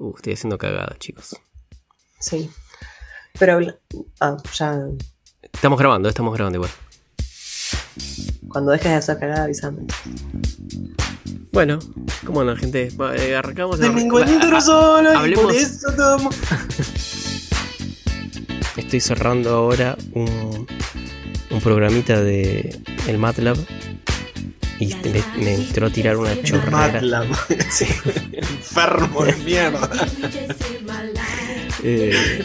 Uh, estoy haciendo cagada, chicos. Sí. Pero. habla- Ah, ya. Estamos grabando, estamos grabando igual. Cuando dejes de hacer cagada, avísame. Bueno, ¿cómo andan, gente? Eh, arrancamos. De a- mi encuentro a- solo y hablemos- por eso tomo. Estoy cerrando ahora un, un programita de el MATLAB y me, me entró a tirar una chorrera. Sí. Enfermo de mierda. Eh,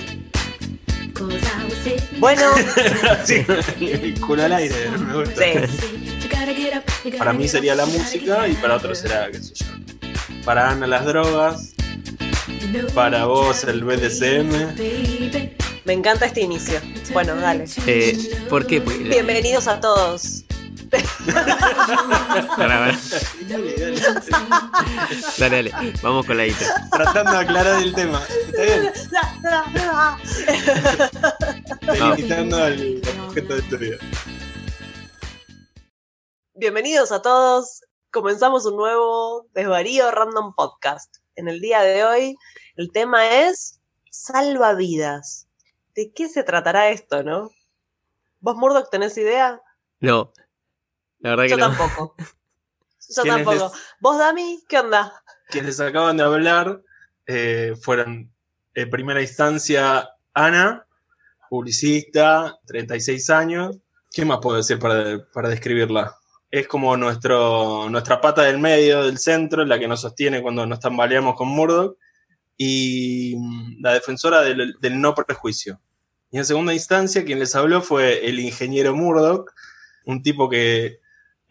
Bueno, Sí, el culo al aire, me gusta. sí. Para mí sería la música y para otros será, qué sé yo. Para Ana las drogas, para vos el BDSM. Me encanta este inicio. Bueno, dale. eh, ¿Por qué? Porque- Bienvenidos a todos. Pará, pará. Dale, dale. Vamos con la intro. Tratando de aclarar el tema. Está bien. Delimitando al objeto de estudio. Bienvenidos a todos. Comenzamos un nuevo Desvarío Random Podcast. En el día de hoy, el tema es Salvavidas. ¿De qué se tratará esto, no? ¿Vos, Murdoch, tenés idea? No, la verdad que Yo no. tampoco. Yo ¿Quiénes tampoco. ¿Vos, Dami? ¿Qué onda? Quienes acaban de hablar eh, fueron en primera instancia Ana, publicista, 36 años. ¿Qué más puedo decir para, para describirla? Es como nuestro, nuestra pata del medio, del centro, la que nos sostiene cuando nos tambaleamos con Murdoch, y mm, la defensora del, del no prejuicio. Y en segunda instancia, quien les habló fue el ingeniero Murdoch, un tipo que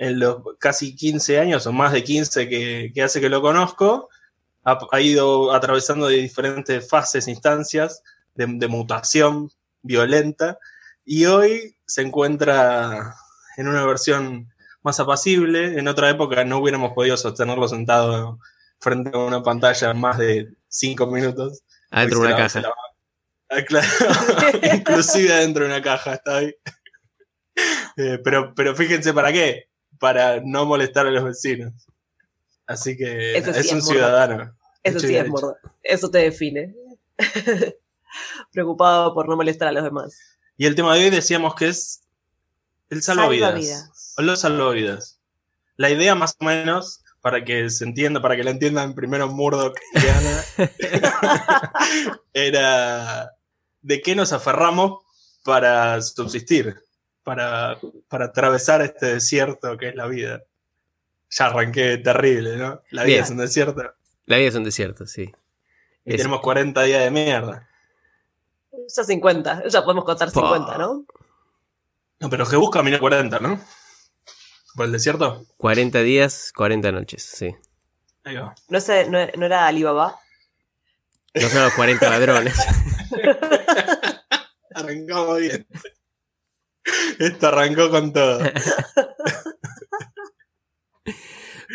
en los casi 15 años o más de 15 que, que hace que lo conozco, ha, ha ido atravesando de diferentes fases, instancias de, de mutación violenta y hoy se encuentra en una versión más apacible. En otra época no hubiéramos podido sostenerlo sentado frente a una pantalla más de 5 minutos. Adentro de una caja. Ah, claro. Inclusive adentro de una caja está ahí. Eh, pero, pero fíjense para qué. Para no molestar a los vecinos. Así que sí es un ciudadano. Eso sí es. Murdoch. Eso te define. Preocupado por no molestar a los demás. Y el tema de hoy decíamos que es el salvavidas. Salvavidas. O los salvavidas. La idea más o menos, para que se entienda, para que la entiendan primero Murdoch y Ana, era de qué nos aferramos para subsistir, para, para atravesar este desierto que es la vida. Ya arranqué terrible, ¿no? La vida Bien. es un desierto. La vida es un desierto, sí. Y Es- tenemos 40 días de mierda. Ya 50. Ya podemos contar Pa. 50, ¿no? No, pero que busca camina 40, ¿no? ¿Por el desierto? 40 días, 40 noches, sí. Ahí va. No, sé, no, no era Alibaba. No son los 40 ladrones. Arrancamos bien. Esto arrancó con todo.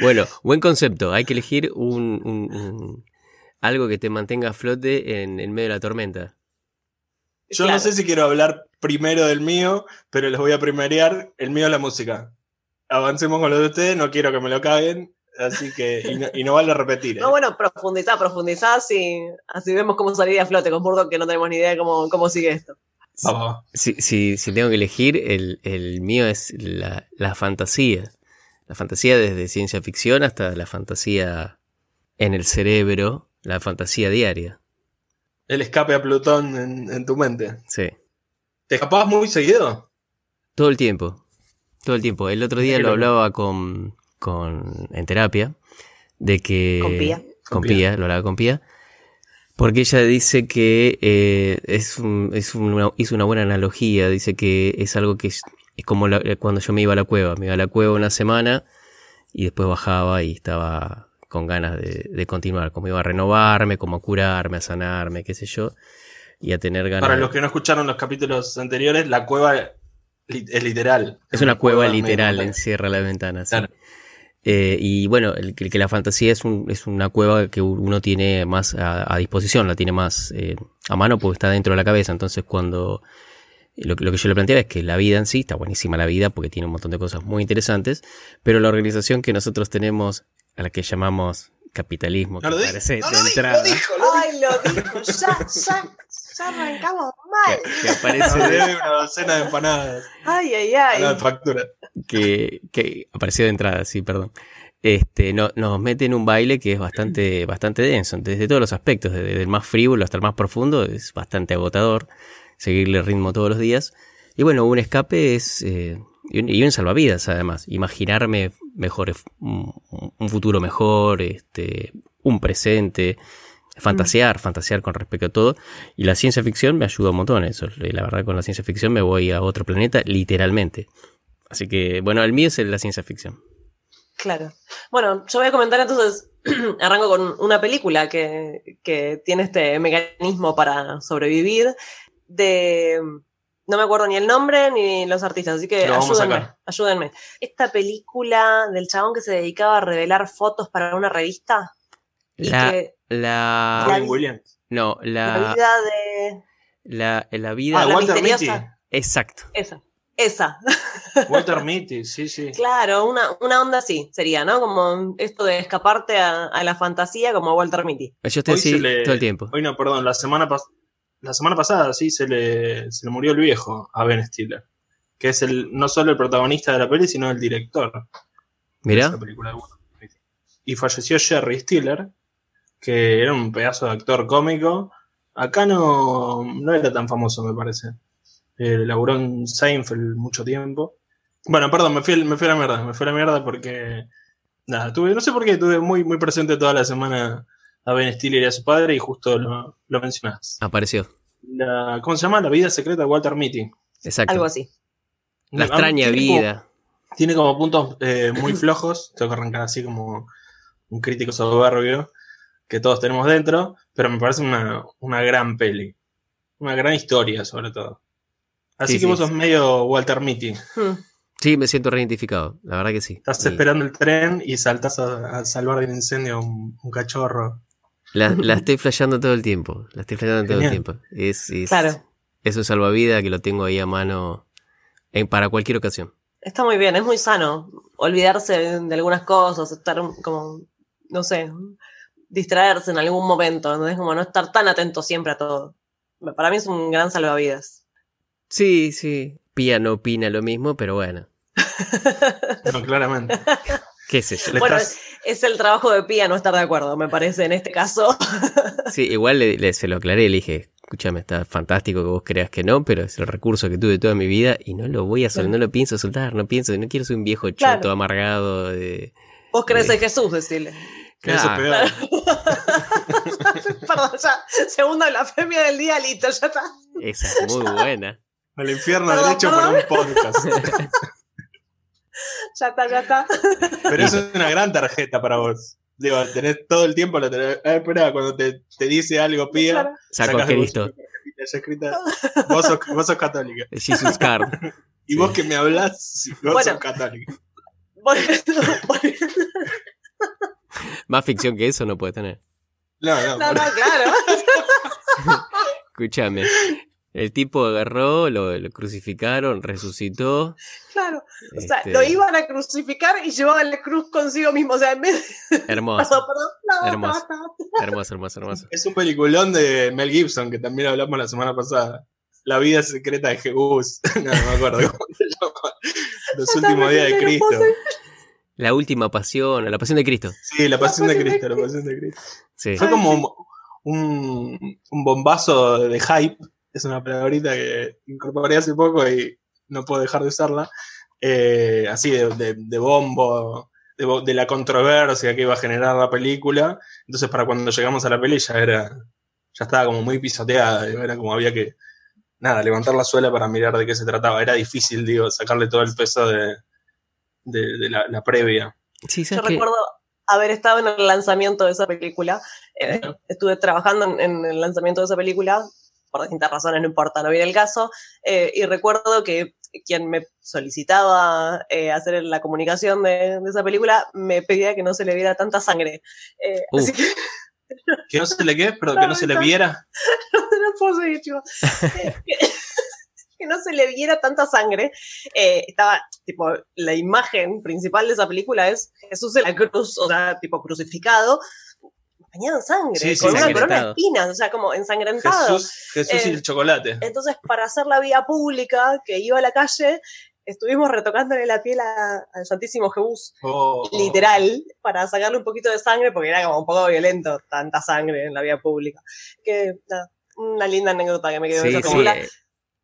Bueno, buen concepto. Hay que elegir un, un- un- algo que te mantenga a flote en, en medio de la tormenta. Yo Claro. no sé si quiero hablar primero del mío, pero les voy a primerear. El mío es la música. Avancemos con lo de ustedes, no quiero que me lo caguen, así que. Y no, y no vale repetir. ¿eh? No, bueno, profundizá, profundizá, así, así vemos cómo salir a flote con Murdoch, que no tenemos ni idea de cómo, cómo sigue esto. Vamos. Si, si, si tengo que elegir, el, el mío es la, la fantasía. La fantasía desde ciencia ficción hasta la fantasía en el cerebro, la fantasía diaria. El escape a Plutón en, en tu mente. Sí. ¿Te escapabas muy seguido? Todo el tiempo. Todo el tiempo. El otro día lo hablaba con, con en terapia de que Con Pía. con Con Pía. Pía, lo hablaba con Pía, porque ella dice que eh, es, un- es una, hizo una buena analogía, dice que es algo que es, es como la- cuando yo me iba a la cueva, me iba a la cueva una semana y después bajaba y estaba con ganas de, de continuar, como iba a renovarme, como a curarme, a sanarme, qué sé yo, y a tener ganas. Para los que no escucharon los capítulos anteriores, la cueva es literal. Es una cueva literal, encierra la ventana. sí. Eh, y bueno, el, que- que la fantasía es, un- es una cueva que uno tiene más a, a disposición, la tiene más eh, a mano porque está dentro de la cabeza. Entonces, cuando lo, que- lo que yo le planteaba es que la vida en sí, está buenísima la vida porque tiene un montón de cosas muy interesantes, pero la organización que nosotros tenemos, a la que llamamos capitalismo, No que lo dijo, no de lo dijo, entrada. lo dijo, lo dijo. Ay, lo dijo, ya, ya, ya arrancamos mal. Que, que aparece de- una docena de empanadas. Ay, ay, La ay. factura. que, que apareció de entrada, sí, perdón. Este, no, nos mete en un baile que es bastante, bastante denso, desde todos los aspectos, desde el más frívolo hasta el más profundo, es bastante agotador seguirle el ritmo todos los días. Y bueno, un escape es, eh, y, un, y un salvavidas además, imaginarme mejor, un, un futuro mejor, este, un presente, fantasear, fantasear con respecto a todo. Y la ciencia ficción me ayuda un montón eso. La verdad, con la ciencia ficción me voy a otro planeta, literalmente. Así que, bueno, el mío es la ciencia ficción. Claro. Bueno, yo voy a comentar entonces, arranco con una película que, que tiene este mecanismo para sobrevivir, de, no me acuerdo ni el nombre ni los artistas, así que Lo ayúdenme, ayúdenme. Esta película del chabón que se dedicaba a revelar fotos para una revista y La, que la, La Williams. no, la la, vida de... la, la vida, Ah, la Walter misteriosa. Mitty. exacto. Esa, esa. Walter Mitty, sí, sí. Claro, una, una onda así sería, ¿no? Como esto de escaparte a, a la fantasía como Walter Mitty. Yo estoy así le- todo el tiempo. Hoy no, perdón, la semana, pas- la semana pasada sí se le, se le murió el viejo a Ben Stiller, que es el no solo el protagonista de la peli, sino el director de Mirá, esa película. de Walter Mitty. Y falleció Jerry Stiller, que era un pedazo de actor cómico. Acá no, no era tan famoso, me parece. Eh, laburó en Seinfeld mucho tiempo. Bueno, perdón, me fui, me fui a la mierda, me fui a la mierda porque. Nada, tuve, no sé por qué, tuve muy, muy presente toda la semana a Ben Stiller y a su padre y justo lo, lo mencionás. apareció. La, ¿Cómo se llama? La vida secreta de Walter Mitty. Exacto. Algo así. La extraña tiene como- vida. tiene como puntos eh, muy flojos. Tengo que arrancar así como un crítico soberbio que todos tenemos dentro. Pero me parece una, una gran peli. Una gran historia, sobre todo. Así Sí, que sí, vos sos sí. medio Walter Mitty. Hmm. Sí, me siento reidentificado. La verdad que sí. Estás Y esperando el tren y saltás a, a salvar de un incendio a un, un cachorro. La, la estoy flasheando todo el tiempo. La estoy flasheando todo el tiempo. Es, es, Claro. es un salvavidas que lo tengo ahí a mano en- para cualquier ocasión. Está muy bien, es muy sano olvidarse de algunas cosas, estar como, no sé, distraerse en algún momento, ¿no? es como no estar tan atento siempre a todo. Para mí es un gran salvavidas. Sí, sí. Pía no opina lo mismo, pero bueno. No, claramente. ¿Qué sé yo? Le Bueno, estás- es el trabajo de Pía no estar de acuerdo, me parece, en este caso. Sí, igual le, le- se lo aclaré, le dije, escúchame, está fantástico que vos creas que no, pero es el recurso que tuve toda mi vida y no lo voy a soltar, no lo pienso soltar, no pienso, no quiero ser un viejo choto Claro. amargado de... Vos crees en Jesús, decirle. Que eso es Claro. peor. Perdón, ya, segundo blasfemia del día, listo, ya está. Esa es muy buena. Al infierno Perdón, derecho por perdón. un podcast. Ya está, ya está. Pero eso es una gran tarjeta para vos. Digo, tenés todo el tiempo la tenés. Ah, espera, cuando te, te dice algo, pía. Claro. Saco a sacás de Cristo. escrita. Vos sos, vos sos católica. Jesus Card. Y Sí. vos que me hablás, sí, vos Bueno. sos católica. Volviendo, volviendo. Más ficción que eso no puede tener. No, no, No, no, claro. Escúchame. El tipo agarró, lo, lo crucificaron, resucitó. Claro. O sea, este, lo iban a crucificar y llevaban la cruz consigo mismo. O sea, en vez de. Hermoso. No, Hermoso. no, no. hermoso, hermoso, hermoso. Es un peliculón de Mel Gibson que también hablamos la semana pasada. La vida secreta de Jesús. no, no me acuerdo cómo se llama. Los últimos días de Cristo. La última pasión, la pasión de Cristo. Sí, la pasión de pasión de Cristo, la pasión de Cristo. Sí. Fue como un, un, un bombazo de hype. Es una palabrita que incorporé hace poco y no puedo dejar de usarla. Eh, así de, de- de bombo, de, bo- de la controversia que iba a generar la película. Entonces, para cuando llegamos a la peli ya era. Ya estaba como muy pisoteada. Era como había que. Nada, levantar la suela para mirar de qué se trataba. Era difícil, digo, sacarle todo el peso de, de, de la, la previa. Sí, Yo ¿sabes qué? recuerdo haber estado en el lanzamiento de esa película. Eh, estuve trabajando en, en el lanzamiento de esa película, por distintas razones, no importa, no viene el caso. Eh, y recuerdo que quien me solicitaba eh, hacer la comunicación de, de esa película me pedía que no se le viera tanta sangre. Eh, Uh. Así que Que no se le qué, pero que no se le viera. no puedo seguir, chicos. Que- no se le viera tanta sangre. Eh, estaba, tipo, la imagen principal de esa película es Jesús en la cruz, o sea, tipo crucificado, bañado en sangre, Sí, sí, con una corona de espinas, o sea, como ensangrentado. Jesús, Jesús y Eh, el chocolate. Entonces, para hacer la vía pública que iba a la calle, estuvimos retocándole la piel a- al Santísimo Jesús, Oh, literal, para sacarle un poquito de sangre, porque era como un poco violento tanta sangre en la vía pública. Que, nada, una linda anécdota que me quedó Sí, esa sí.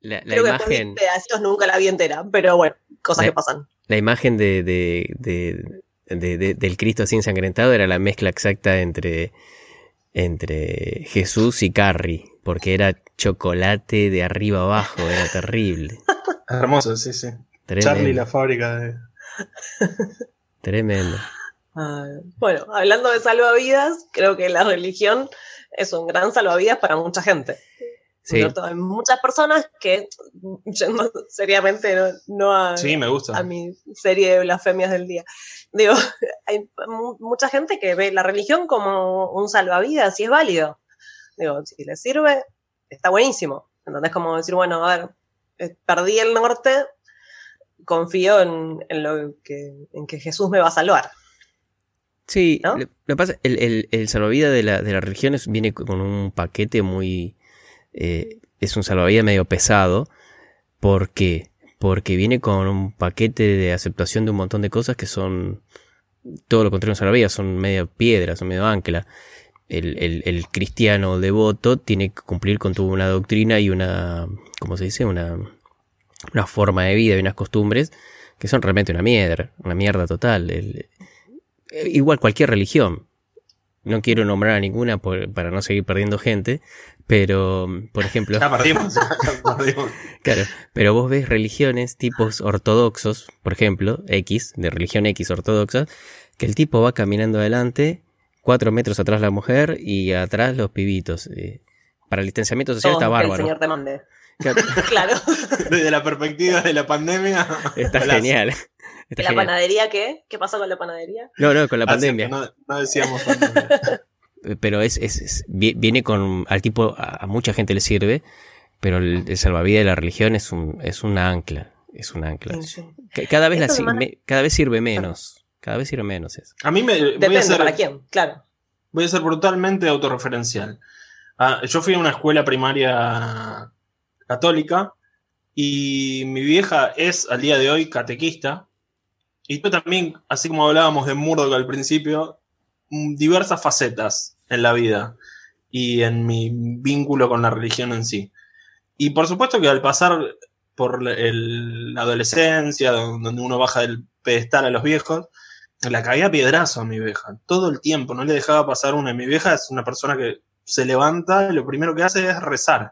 La, la Creo que después imagen, pedacitos nunca la vi entera, pero bueno, cosas La- que pasan. la imagen de, de- de- de- de- del Cristo así ensangrentado era la mezcla exacta entre, entre Jesús y Carrie, porque era chocolate de arriba abajo, era terrible. Hermoso, sí, sí. Tremendo. Charlie, la fábrica de. Tremendo. Bueno, hablando de salvavidas, creo que la religión es un gran salvavidas para mucha gente. Sí. Hay muchas personas que, yendo seriamente, no, no a, Sí, me gusta. a mi serie de blasfemias del día. Digo, hay mu- mucha gente que ve la religión como un salvavidas y es válido. Digo, si le sirve, está buenísimo. ¿Entendés? Como decir, bueno, a ver, eh, perdí el norte, confío en, en lo que, en que Jesús me va a salvar. Sí, ¿No? lo, lo que pasa, el, el, el salvavidas de la, de la religión es- viene con un paquete muy... eh, es un salvavidas medio pesado. ¿Por qué? Porque viene con un paquete de aceptación de un montón de cosas que son todo lo contrario a un salvavidas, son medio piedra, son medio ancla. El, el, cristiano devoto tiene que cumplir con toda una doctrina y una, ¿cómo se dice? Una, una forma de vida y unas costumbres que son realmente una mierda, una mierda total. Eh, igual cualquier religión. No quiero nombrar a ninguna para no seguir perdiendo gente, pero, por ejemplo, Ya perdimos. ya perdimos. claro, pero vos ves religiones tipos ortodoxos, por ejemplo, X, de religión X ortodoxa, que el tipo va caminando adelante, cuatro metros atrás la mujer y atrás los pibitos. eh, para el distanciamiento social Todo está que el bárbaro. Señor te mande. Claro, Claro. Desde la perspectiva de la pandemia. Está golazo. genial. Está ¿La genial. panadería qué? ¿Qué pasó con la panadería? No, no, con la Ah, pandemia. no, no decíamos pandemia. Pero es, es- es- vi- viene con al tipo a, a mucha gente le sirve pero el, el salvavidas de la religión es un es una ancla es un ancla Sí, sí. Ca- cada vez la, me cada vez sirve menos cada vez sirve menos eso A mí me. Voy a, Depende ser, para quién, claro. voy a ser brutalmente autorreferencial. Ah, yo fui a una escuela primaria católica y mi vieja es al día de hoy catequista. Y yo también, así como hablábamos de Murdoch al principio, diversas facetas en la vida y en mi vínculo con la religión en sí. Y por supuesto que al pasar por el- la adolescencia, donde uno baja del pedestal a los viejos, la caía piedrazo a mi vieja, todo el tiempo, no le dejaba pasar una. Mi vieja es una persona que se levanta y lo primero que hace es rezar.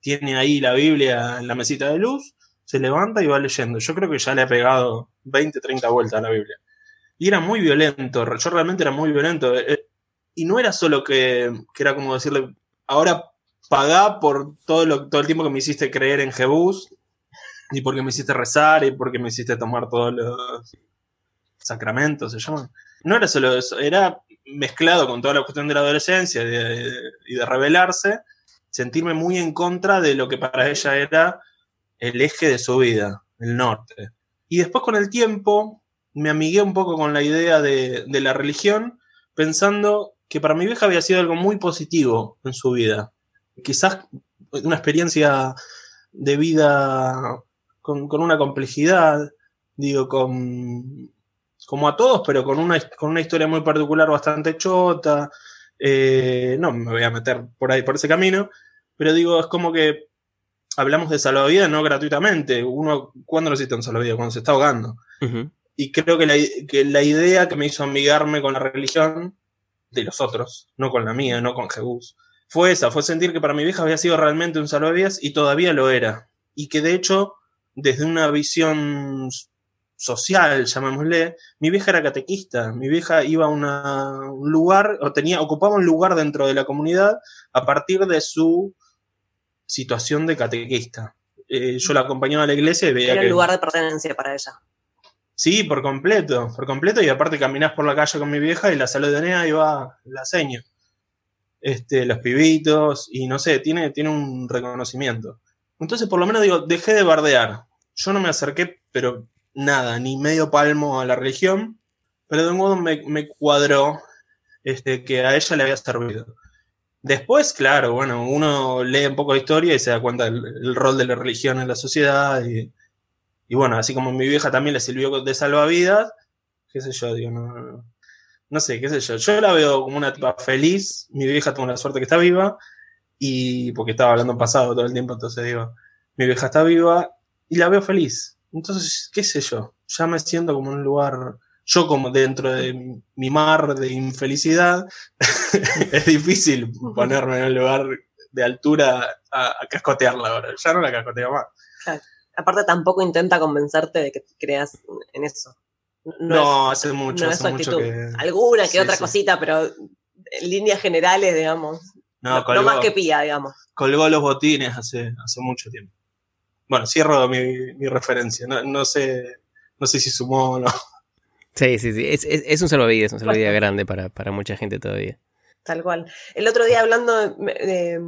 Tiene ahí la Biblia en la mesita de luz, se levanta y va leyendo. Yo creo que ya le ha pegado 20, 30 vueltas a la Biblia. Y era muy violento, yo realmente era muy violento. Y no era solo que, que era como decirle, ahora pagá por todo, lo, todo el tiempo que me hiciste creer en Jebús, y porque me hiciste rezar, y porque me hiciste tomar todos los sacramentos, se llaman. No era solo eso, era mezclado con toda la cuestión de la adolescencia y de, y de rebelarse, sentirme muy en contra de lo que para ella era el eje de su vida, el norte. Y después con el tiempo me amigué un poco con la idea de, de la religión, pensando que para mi vieja había sido algo muy positivo en su vida. Quizás una experiencia de vida con, con una complejidad, digo, con, como a todos, pero con una, con una historia muy particular bastante chota. Eh, no me voy a meter por ahí, por ese camino, pero digo, es como que hablamos de salvavidas no gratuitamente. Uno, ¿cuándo necesita un salvavidas? Cuando se está ahogando. Y creo que la, que la idea que me hizo amigarme con la religión de los otros, no con la mía, no con Jebús, fue esa, fue sentir que para mi vieja había sido realmente un salvavidas y todavía lo era. Y que de hecho, desde una visión social, llamémosle, mi vieja era catequista, mi vieja iba a una- un lugar, o tenía, ocupaba un lugar dentro de la comunidad a partir de su situación de catequista. Eh, yo la acompañaba a la iglesia y veía Era que... el lugar de pertenencia para ella. Sí, por completo, por completo, y aparte caminás por la calle con mi vieja y la saludonea y va la seño. Este, los pibitos, y no sé, tiene, tiene un reconocimiento. Entonces, por lo menos digo, dejé de bardear. Yo no me acerqué, pero nada, ni medio palmo a la religión, pero de un modo me, cuadró este, que a ella le había servido. Después, claro, bueno, uno lee un poco de historia y se da cuenta del el rol de la religión en la sociedad. Y, y, bueno, así como mi vieja también le sirvió de salvavidas, qué sé yo, digo, no, no, no sé, qué sé yo. Yo la veo como una tipa feliz. Mi vieja tuvo la suerte que está viva. Y porque estaba hablando pasado todo el tiempo, entonces digo, mi vieja está viva y la veo feliz. Entonces, qué sé yo, ya me siento como en un lugar yo como dentro de mi mar de infelicidad, es difícil ponerme en un lugar de altura a, a, cascotearla ahora. Ya no la cascoteo más. Claro. Aparte tampoco intenta convencerte de que creas en eso. No, no es, hace mucho, no hace mucho que... Alguna que sí, otra sí. cosita, pero en líneas generales, digamos. No, No, colgó, no más que pía, digamos. colgó los botines hace, hace mucho tiempo. Bueno, cierro mi, mi referencia. No, no, sé, no sé si sumó o no. Sí, sí, sí. Es, es, es un salvavidas, un salvavidas grande para, para mucha gente todavía. Tal cual. El otro día hablando, de, de,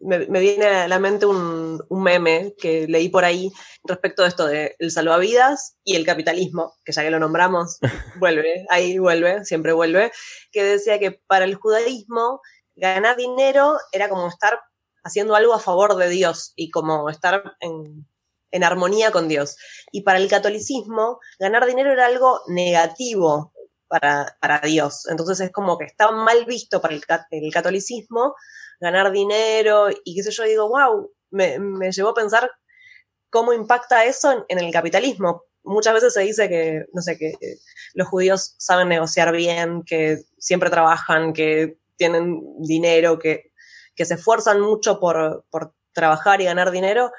me, me, viene a la mente un, un, meme que leí por ahí respecto de esto de el salvavidas y el capitalismo, que ya que lo nombramos, vuelve, ahí vuelve, siempre vuelve, que decía que para el judaísmo ganar dinero era como estar haciendo algo a favor de Dios y como estar en, en armonía con Dios. Y para el catolicismo, ganar dinero era algo negativo para, para Dios. Entonces es como que está mal visto para el, el, catolicismo ganar dinero y qué sé yo, digo, wow, me, me llevó a pensar cómo impacta eso en, en, el capitalismo. Muchas veces se dice que, no sé, que los judíos saben negociar bien, que siempre trabajan, que tienen dinero, que, que se esfuerzan mucho por, por trabajar y ganar dinero.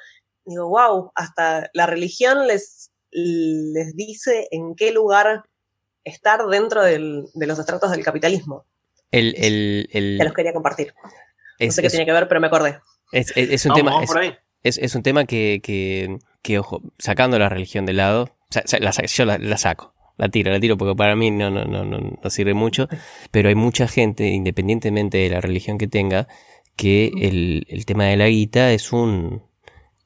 Digo, wow, hasta la religión les, les dice en qué lugar estar dentro del, de los estratos del capitalismo. El, el, el, Te los quería compartir. Es, no sé qué es, tiene que ver, pero me acordé. Es, es un, tema, es, un tema que, que, que, ojo, sacando la religión de lado, la, yo la, la, saco, la tiro, la tiro porque para mí no, no, no, no, sirve mucho, pero hay mucha gente, independientemente de la religión que tenga, que el, el tema de la guita es un...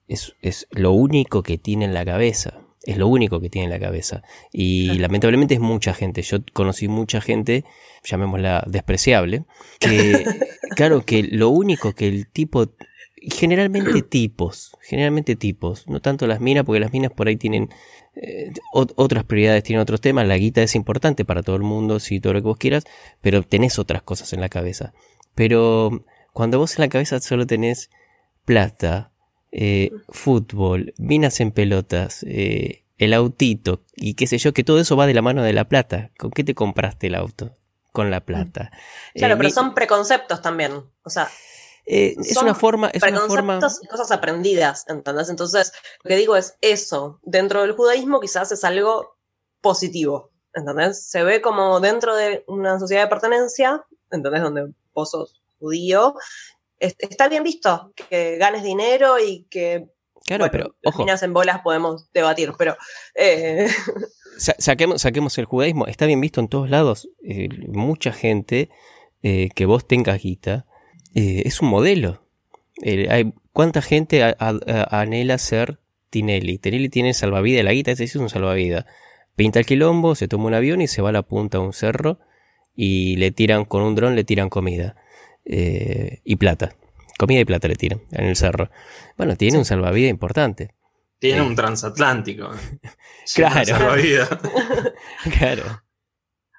Es, es lo único que tiene en la cabeza. Es lo único que tiene en la cabeza. Y lamentablemente es mucha gente. Yo conocí mucha gente, llamémosla despreciable, que, claro, que lo único que el tipo, generalmente tipos, generalmente tipos, no tanto las minas, porque las minas por ahí tienen eh, otras prioridades, tienen otros temas. La guita es importante para todo el mundo, si todo lo que vos quieras, pero tenés otras cosas en la cabeza. Pero cuando vos en la cabeza solo tenés plata, eh, fútbol, minas en pelotas, eh, el autito y qué sé yo, que todo eso va de la mano de la plata. ¿Con qué te compraste el auto? Con la plata. Claro, eh, pero mi... son preconceptos también. O sea, eh, es una forma. Es preconceptos una forma... y cosas aprendidas, ¿entendés? Entonces, lo que digo es eso. Dentro del judaísmo quizás es algo positivo, ¿entendés? Se ve como dentro de una sociedad de pertenencia, ¿entendés? Donde vos sos judío, está bien visto que ganes dinero y que Claro, bueno, pero ojo. En bolas podemos debatir, pero. Eh... Sa saquemos, saquemos el judaísmo. Está bien visto en todos lados. Eh, mucha gente eh, que vos tengas guita eh, es un modelo. hay, ¿Cuánta gente a, a, anhela ser Tinelli? Tinelli tiene salvavidas, la guita ese es un salvavidas. Pinta el quilombo, se toma un avión y se va a la punta de un cerro y le tiran con un dron, le tiran comida y plata comida y plata le tiran en el cerro. Bueno, tiene sí. un salvavidas importante. Tiene eh. un transatlántico. claro. Salvavidas. claro.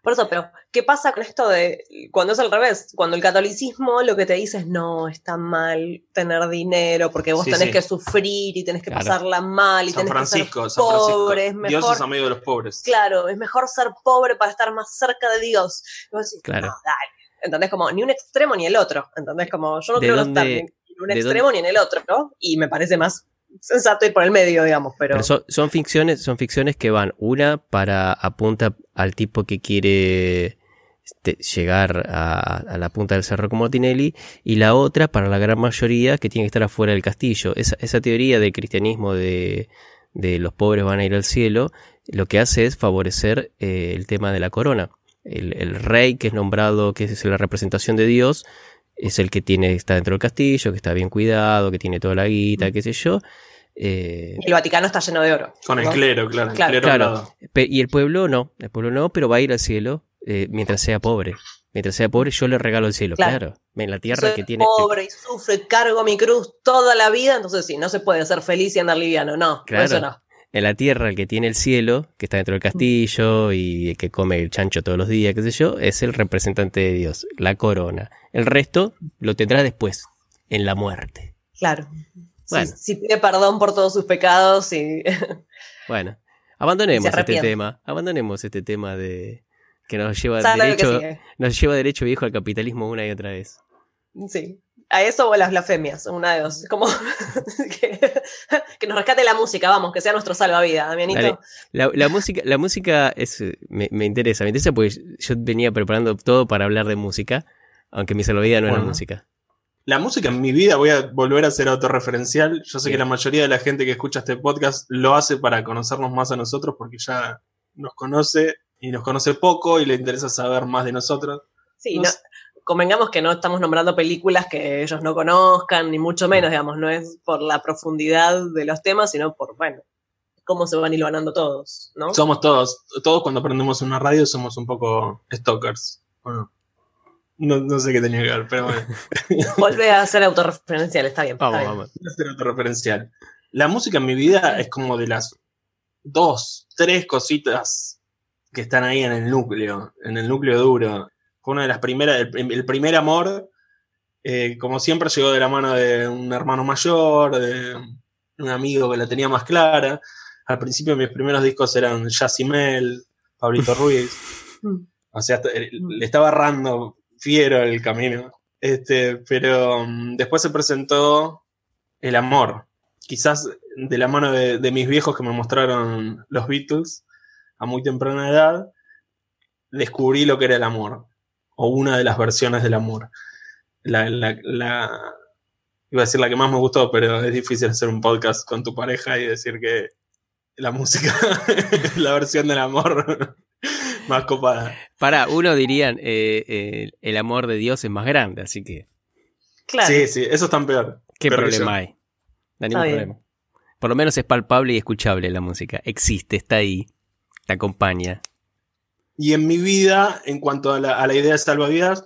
Por eso, pero ¿qué pasa con esto de cuando es al revés? Cuando el catolicismo lo que te dice es no, está mal tener dinero porque vos sí, tenés sí. que sufrir y tenés que claro. pasarla mal y San tenés Francisco, que ser San pobre. Es Francisco. mejor, Dios es amigo de los pobres. Claro, es mejor ser pobre para estar más cerca de Dios. Y vos decís, claro. no, dale. ¿Entendés? Como ni un extremo ni el otro, ¿entendés? Como yo no quiero dónde, estar ni en un extremo dónde? ni en el otro, ¿no? Y me parece más sensato ir por el medio, digamos, pero... pero son, son, ficciones, son ficciones que van, una para apunta al tipo que quiere este, llegar a, a, la punta del cerro como Tinelli, y la otra para la gran mayoría que tiene que estar afuera del castillo. Esa, esa teoría del cristianismo de, de los pobres van a ir al cielo, lo que hace es favorecer eh, el tema de la corona el, el, rey que es nombrado, que es la representación de Dios, es el que tiene, está dentro del castillo, que está bien cuidado, que tiene toda la guita, qué sé yo. Eh, El Vaticano está lleno de oro. Con el ¿no? clero, claro. el Claro. claro, y el pueblo no, el pueblo no, pero va a ir al cielo eh, mientras sea pobre. Mientras sea pobre, yo le regalo el cielo, Claro. claro. En la tierra Soy que tiene. pobre y sufre, cargo mi cruz toda la vida, entonces sí, no se puede ser feliz y andar liviano, no, Claro. eso no. En la tierra, el que tiene el cielo, que está dentro del castillo y el que come el chancho todos los días, qué sé yo, es el representante de Dios, la corona. El resto lo tendrá después, en la muerte. Claro. Bueno. Si, si pide perdón por todos sus pecados y Bueno, abandonemos este tema, abandonemos este tema de que nos lleva que nos lleva derecho viejo al capitalismo una y otra vez. Sí. A eso o a las blasfemias, una de dos. Como que, que nos rescate la música, vamos, que sea nuestro salvavidas, Damianito. Dale. La, la música, la música es, eh, me, me interesa, me interesa porque yo venía preparando todo para hablar de música, aunque mi salvavidas no era música. La música en mi vida, voy a volver a ser autorreferencial. Yo sé Bien. que la mayoría de la gente que escucha este podcast lo hace para conocernos más a nosotros porque ya nos conoce y nos conoce poco y le interesa saber más de nosotros. Sí, No. Convengamos que no estamos nombrando películas que ellos no conozcan, ni mucho menos, digamos, no es por la profundidad de los temas, sino por, bueno, cómo se van hilvanando todos, ¿no? Somos todos, todos cuando aprendemos una radio somos un poco stalkers. Bueno, no, no sé qué tenía que ver, pero bueno. Vuelve a ser autorreferencial, está bien. Vamos, está bien. vamos. Voy a hacer autorreferencial. La música en mi vida es como de las dos, tres cositas que están ahí en el núcleo, en el núcleo duro. Fue una de las primeras, el, el primer amor, eh, como siempre, llegó de la mano de un hermano mayor, de un amigo que la tenía más clara. Al principio mis primeros discos eran Yacimel, Pablito Ruiz. Mm. O sea, t- le estaba errando fiero el camino. Este, pero mm, después se presentó el amor. Quizás de la mano de, de mis viejos que me mostraron los Beatles a muy temprana edad, descubrí lo que era el amor. O una de las versiones del amor. La, la- la- iba a decir la que más me gustó, pero es difícil hacer un podcast con tu pareja y decir que la música es la versión del amor más copada. Para, uno dirían, eh, eh, el amor de Dios es más grande, así que, Claro. Sí, sí, eso es tan peor. ¿qué Peor problema hay? No hay ningún problema. Por lo menos es palpable y escuchable la música. Existe, está ahí, te acompaña. Y en mi vida, en cuanto a la, idea de salvavidas,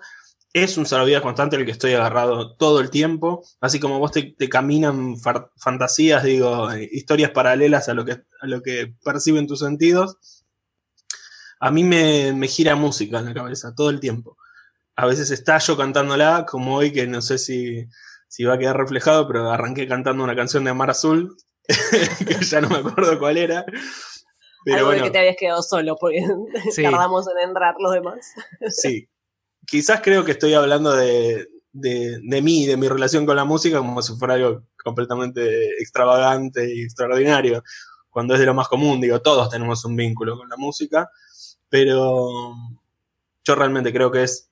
es un salvavidas constante el que estoy agarrado todo el tiempo. Así como vos te, caminan fantasías, digo, eh, historias paralelas a lo que, a lo que perciben tus sentidos. A mí me, me gira música en la cabeza todo el tiempo. A veces estallo cantándola, como hoy, que no sé si, si va a quedar reflejado, pero arranqué cantando una canción de Mar Azul, que ya no me acuerdo cuál era. Pero Algo bueno. de que te habías quedado solo, porque Sí. tardamos en entrar los demás. Sí. Quizás creo que estoy hablando de, de, de mí, de mi relación con la música, como si fuera algo completamente extravagante y extraordinario, cuando es de lo más común. Digo, todos tenemos un vínculo con la música, pero yo realmente creo que es,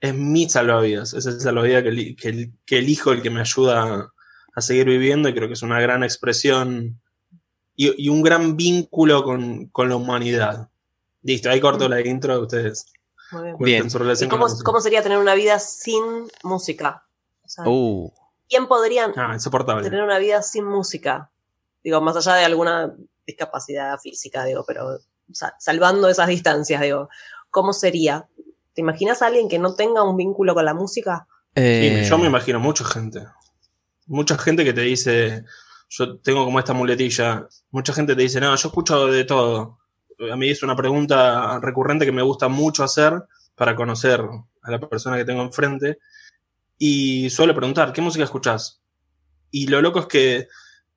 es mi salvavidas, es el salvavidas que, que, que elijo, el que me ayuda a, a seguir viviendo, y creo que es una gran expresión y, y un gran vínculo con, con la humanidad. Listo, ahí corto la intro de ustedes. Muy bien. Bien. su ¿Y relación con cómo, la música. cómo sería tener una vida sin música? O sea, Uh, ¿Quién podría Ah, tener una vida sin música? Digo, más allá de alguna discapacidad física, digo, pero sa- salvando esas distancias, digo, ¿cómo sería? ¿Te imaginas a alguien que no tenga un vínculo con la música? Sí, eh, yo me imagino mucha gente. Mucha gente que te dice, yo tengo como esta muletilla. Mucha gente te dice, no, yo escucho de todo. A mí es una pregunta recurrente que me gusta mucho hacer para conocer a la persona que tengo enfrente. Y suelo preguntar, ¿qué música escuchás? Y lo loco es que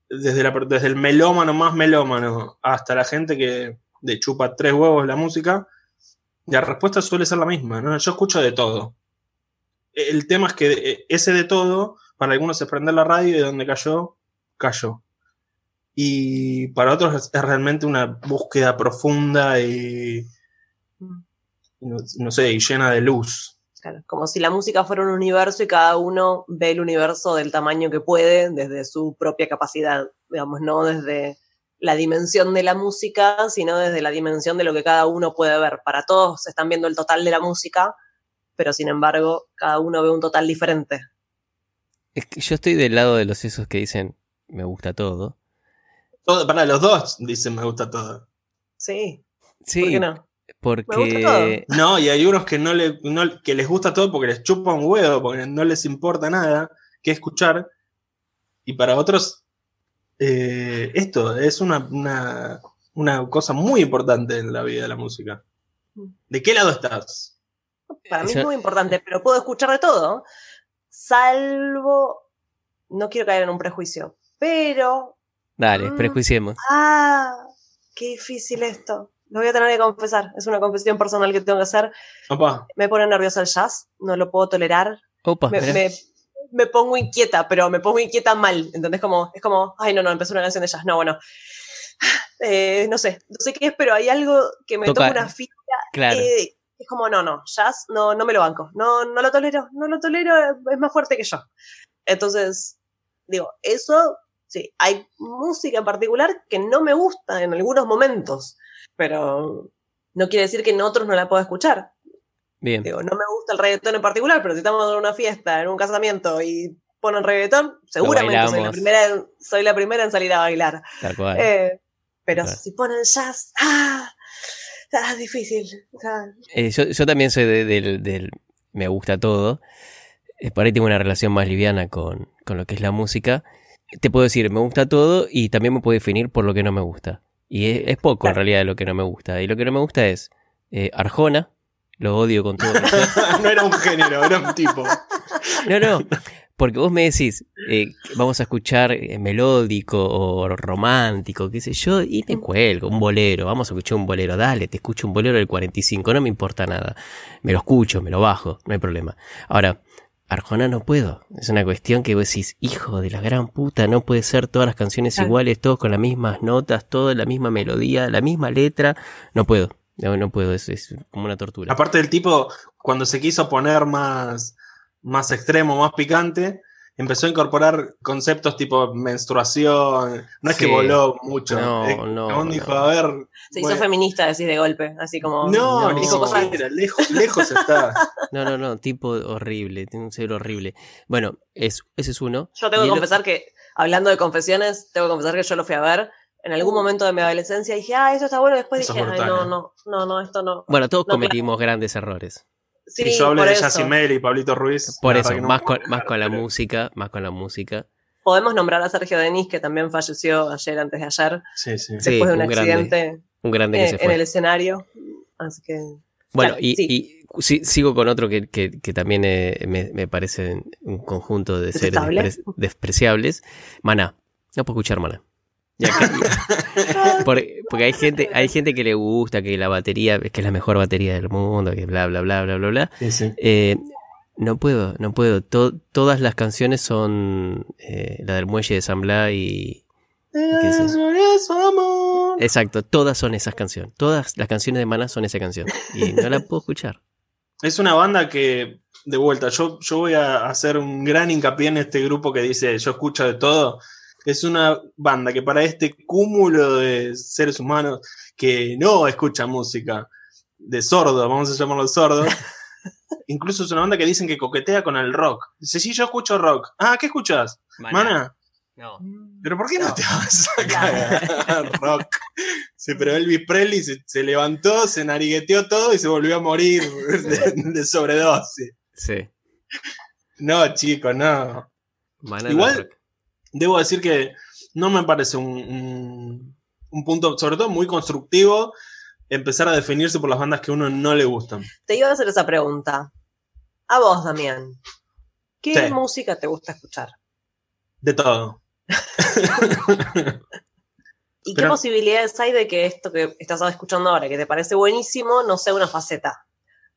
desde, la- desde el melómano más melómano hasta la gente que le chupa tres huevos la música, la respuesta suele ser la misma, ¿no? Yo escucho de todo. El tema es que ese de todo, para algunos es prender la radio y de donde cayó, cayó. Y para otros es, es realmente una búsqueda profunda y, no, no sé, y llena de luz. Claro, como si la música fuera un universo y cada uno ve el universo del tamaño que puede desde su propia capacidad, digamos, no desde la dimensión de la música, sino desde la dimensión de lo que cada uno puede ver. Para todos están viendo el total de la música, pero sin embargo, cada uno ve un total diferente. Es que yo estoy del lado de los esos que dicen, me gusta todo. Todo, para los dos dicen me gusta todo. Sí, Sí, ¿por qué no? porque... No, y hay unos que no, le, no- que les gusta todo porque les chupa un huevo, porque no les importa nada que escuchar. Y para otros, eh, esto es una, una, una cosa muy importante en la vida de la música. ¿De qué lado estás? Para mí es muy importante, pero puedo escuchar de todo, salvo, no quiero caer en un prejuicio, pero, Dale, Mm. prejuiciemos. ah, qué difícil esto. Lo voy a tener que confesar, es una confesión personal que tengo que hacer. Opa, Me pone nerviosa el jazz, no lo puedo tolerar. Opa, Me, me- me pongo inquieta, pero me pongo inquieta mal. ¿Entendés? Como, es como, ay, no, no, empezó una canción de jazz. No, bueno. Eh, no sé, no sé qué es, pero hay algo que me Toca- toca una fibra claro. eh, es como, no, no, jazz no, no me lo banco, no, no lo tolero, no lo tolero, es más fuerte que yo. Entonces, digo, eso, sí, hay música en particular que no me gusta en algunos momentos, pero no quiere decir que en otros no la pueda escuchar. Bien. Digo, no me gusta el reggaetón en particular, pero si estamos en una fiesta, en un casamiento y ponen reggaetón, seguramente soy la, primera, en- soy la primera en salir a bailar. Tal cual. Eh, pero si ponen jazz, ¡ah! ah, es difícil. Eh, yo, yo también soy de- del, del me gusta todo. Eh, por ahí tengo una relación más liviana con, con lo que es la música. Te puedo decir, me gusta todo y también me puedo definir por lo que no me gusta. Y es, es poco en realidad lo que no me gusta. Y lo que no me gusta es eh, Arjona, lo odio con todo. no era un género, era un tipo. No, no, porque vos me decís, eh, vamos a escuchar eh, melódico o romántico, qué sé yo, y me cuelgo, un bolero, vamos a escuchar un bolero, dale, te escucho un bolero del 45, no me importa nada. Me lo escucho, me lo bajo, no hay problema. Ahora, Arjona no puedo, es una cuestión que vos decís, hijo de la gran puta, no puede ser todas las canciones Claro. iguales, todos con las mismas notas, toda la misma melodía, la misma letra, no puedo, no, no puedo, es, es como una tortura. Aparte del tipo, cuando se quiso poner más, más extremo, más picante, empezó a incorporar conceptos tipo menstruación. No es Sí. que voló mucho. No, Eh, no, aún no. dijo, a ver. Se hizo feminista, decís de golpe, así como. No, No. ni dijo cosas. siquiera, lejos, lejos está. No, no, no, tipo horrible, tiene un cerebro horrible. Bueno, es, ese es uno. Yo tengo Y que confesar que, hablando de confesiones, tengo que confesar que yo lo fui a ver. En algún momento de mi adolescencia dije, ah, eso está bueno. Después Eso dije, es ay, no, eh. no, no, no, esto no. Bueno, todos No, cometimos grandes errores. Sí, y yo hablé por de. Yacimel y Pablito Ruiz. Por eso, no más con, más con la música, más con la música. Podemos nombrar a Sergio Denis, que también falleció ayer, antes de ayer, Sí, sí. Sí, después de un, un grande, accidente Un grande que eh, se en el escenario. Así que. Bueno, claro, y, sí. y si- sigo con otro que, que- que también eh, me, me parece un conjunto de seres despreciables. Maná. No puedo escuchar Maná. Ya que- por- porque hay gente, hay gente que le gusta que la batería, que es la mejor batería del mundo, que bla bla bla bla bla bla. Sí, sí. Eh, no puedo, no puedo. To- todas las canciones son eh, la del muelle de San Blas y... ¿Qué es? Es. Exacto, todas son esas canciones. Todas las canciones de Maná son esa canción. Y no la puedo escuchar. Es una banda que, de vuelta, yo, yo voy a hacer un gran hincapié en este grupo que dice yo escucho de todo. Es una banda que para este cúmulo de seres humanos que no escucha música, de sordos, vamos a llamarlo sordos, incluso es una banda que dicen que coquetea con el rock. Dice, sí, yo escucho rock. Ah, ¿qué escuchas? Mana. No. ¿Pero por qué no, No. te vas a cagar rock? Sí, pero Elvis Presley se, se levantó, se narigueteó todo y se volvió a morir de, de sobredosis. Sí. No, chicos, no. Maná Igual-. Debo decir que no me parece un, un- un punto, sobre todo muy constructivo, empezar a definirse por las bandas que a uno no le gustan. Te iba a hacer esa pregunta. A vos, Damián. ¿Qué Sí. música te gusta escuchar? De todo. ¿Y qué posibilidades hay de que esto que estás escuchando ahora, que te parece buenísimo, no sea una faceta?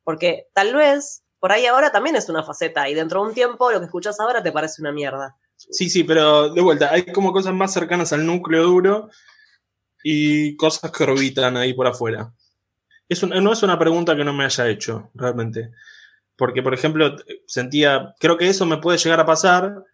Porque tal vez por ahí ahora también es una faceta y dentro de un tiempo lo que escuchas ahora te parece una mierda. Sí, sí, pero de vuelta, hay como cosas más cercanas al núcleo duro y cosas que orbitan ahí por afuera. Es un- no es una pregunta que no me haya hecho, realmente. Porque, por ejemplo, sentía, creo que eso me puede llegar a pasar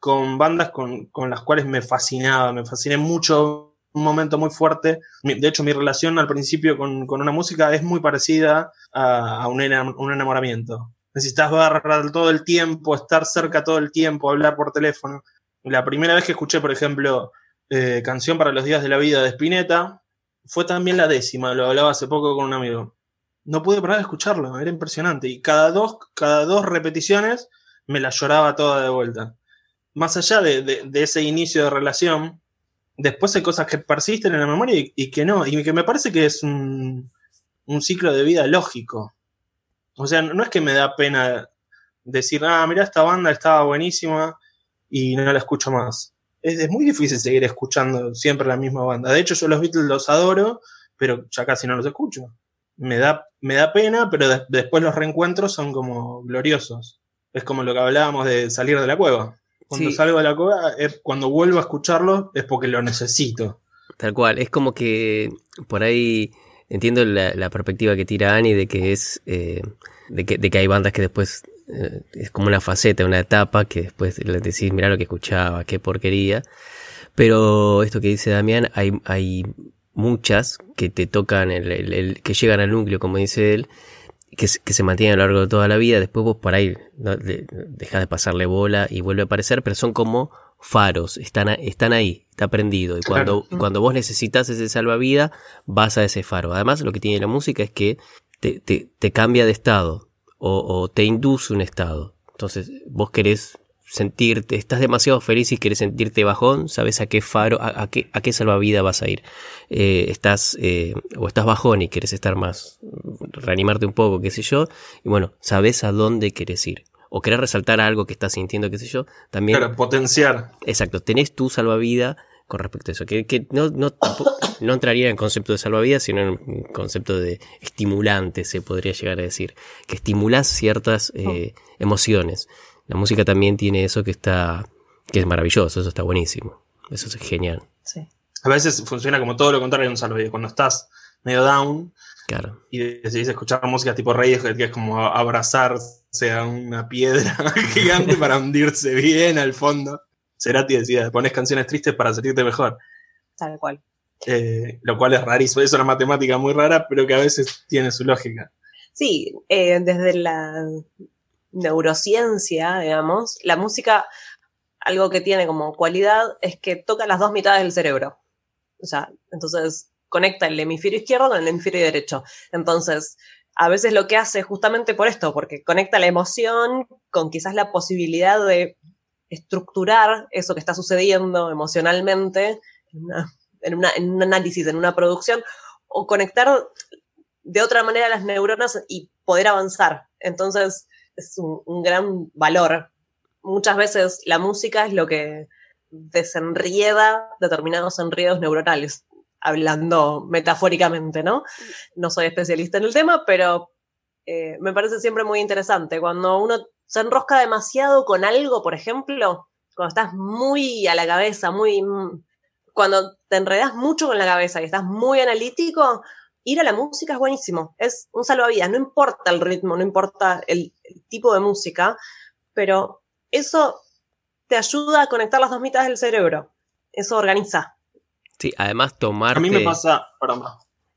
con bandas con, con las cuales me fascinaba, me fasciné mucho un momento muy fuerte. De hecho, mi relación al principio con, una música es muy parecida a, un, enamoramiento. Necesitas ver todo el tiempo, estar cerca todo el tiempo, hablar por teléfono. La primera vez que escuché, por ejemplo, eh, Canción para los Días de la Vida de Spinetta, fue también la décima, lo hablaba hace poco con un amigo. No pude parar de escucharlo, era impresionante. Y cada dos, cada dos repeticiones me la lloraba toda de vuelta. Más allá de ese inicio de relación, después hay cosas que persisten en la memoria y, que no, y que me parece que es un, ciclo de vida lógico. O sea, no es que me da pena decir, ah, mira, esta banda estaba buenísima y no la escucho más. Es, muy difícil seguir escuchando siempre la misma banda. De hecho, yo los Beatles los adoro, pero ya casi no los escucho. Me da, me da pena, pero después los reencuentros son como gloriosos. Es como lo que hablábamos de salir de la cueva. Cuando salgo de la cueva, es, cuando vuelvo a escucharlo es porque lo necesito. Tal cual, es como que por ahí entiendo la, perspectiva que tira Ani de que es eh, de, que, hay bandas que después eh, es como una faceta, una etapa que después les decís, mira lo que escuchaba, qué porquería. Pero esto que dice Damián, hay, hay muchas que te tocan, el, que llegan al núcleo, como dice él, que, que, se mantiene a lo largo de toda la vida, después vos por ahí ¿no? de pasarle bola y vuelve a aparecer, pero son como faros, están, están ahí, está prendido. Y cuando, cuando vos necesitas ese salvavidas, vas a ese faro. Además, lo que tiene la música es que te, te, te cambia de estado o, o, te induce un estado. Entonces, vos querés sentirte, estás demasiado feliz y quieres sentirte bajón, sabes a qué faro, a, qué, a qué salvavidas vas a ir. Eh, estás, eh, o estás bajón y quieres estar más, reanimarte un poco, qué sé yo, y bueno, sabes a dónde quieres ir. O querés resaltar algo que estás sintiendo, qué sé yo, también. Para potenciar. Exacto, tenés tu salvavidas con respecto a eso, que, que no, no, no entraría en concepto de salvavidas, sino en concepto de estimulante, se podría llegar a decir, que estimulas ciertas eh, emociones. La música también tiene eso que está, que es maravilloso, eso está buenísimo, eso es genial. Sí. A veces funciona como todo lo contrario un salvavidas, cuando estás medio down claro. y decidís escuchar música tipo Reyes, que es como abrazarse a una piedra gigante para hundirse bien al fondo. Cerati decía, pones canciones tristes para sentirte mejor. Tal cual. Eh, lo cual es rarísimo, es una matemática muy rara, pero que a veces tiene su lógica. Sí, eh, desde la neurociencia, digamos, la música, algo que tiene como cualidad es que toca las dos mitades del cerebro. O sea, entonces conecta el hemisferio izquierdo con el hemisferio derecho. Entonces, a veces lo que hace justamente por esto, porque conecta la emoción con quizás la posibilidad de estructurar eso que está sucediendo emocionalmente en, en un análisis, en una producción, o conectar de otra manera las neuronas y poder avanzar. Entonces, es un, gran valor. Muchas veces la música es lo que desenrieda determinados enredos neuronales, hablando metafóricamente, ¿no? No soy especialista en el tema, pero eh, me parece siempre muy interesante. Cuando uno se enrosca demasiado con algo, por ejemplo, cuando estás muy a la cabeza, muy... Cuando te enredas mucho con la cabeza y estás muy analítico, ir a la música es buenísimo, es un salvavidas, no importa el ritmo, no importa el, tipo de música, pero eso te ayuda a conectar las dos mitades del cerebro, eso organiza. Sí, además tomarte... A mí me pasa...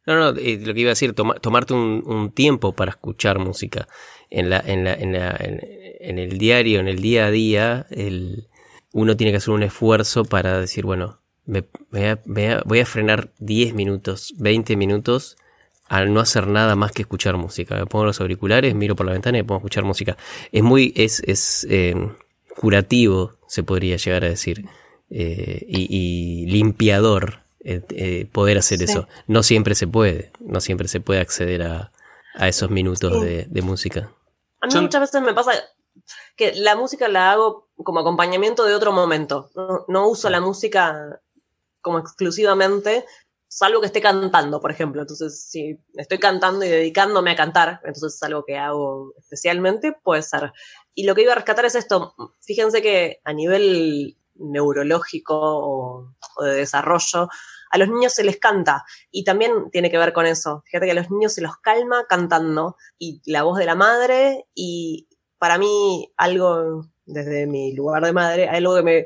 No, no, eh, lo que iba a decir, tomarte un, tiempo para escuchar música. En, la, en, la, en, la, en, el diario, en el día a día, el, uno tiene que hacer un esfuerzo para decir, bueno, me, voy a frenar 10 minutos, 20 minutos al no hacer nada más que escuchar música. Me pongo los auriculares, miro por la ventana y pongo a escuchar música. Es muy, es, es eh, curativo, se podría llegar a decir, eh, y, limpiador eh, poder hacer eso. No siempre se puede, no siempre se puede acceder a, esos minutos de, música. A mí muchas veces me pasa que la música la hago como acompañamiento de otro momento. no uso la música como exclusivamente, salvo que esté cantando, por ejemplo. Entonces, si estoy cantando y dedicándome a cantar, entonces es algo que hago especialmente, puede ser. Y lo que iba a rescatar es esto. Fíjense que a nivel neurológico o, de desarrollo, a los niños se les canta y también tiene que ver con eso. Fíjate que a los niños se los calma cantando y la voz de la madre y para mí algo desde mi lugar de madre, algo que me,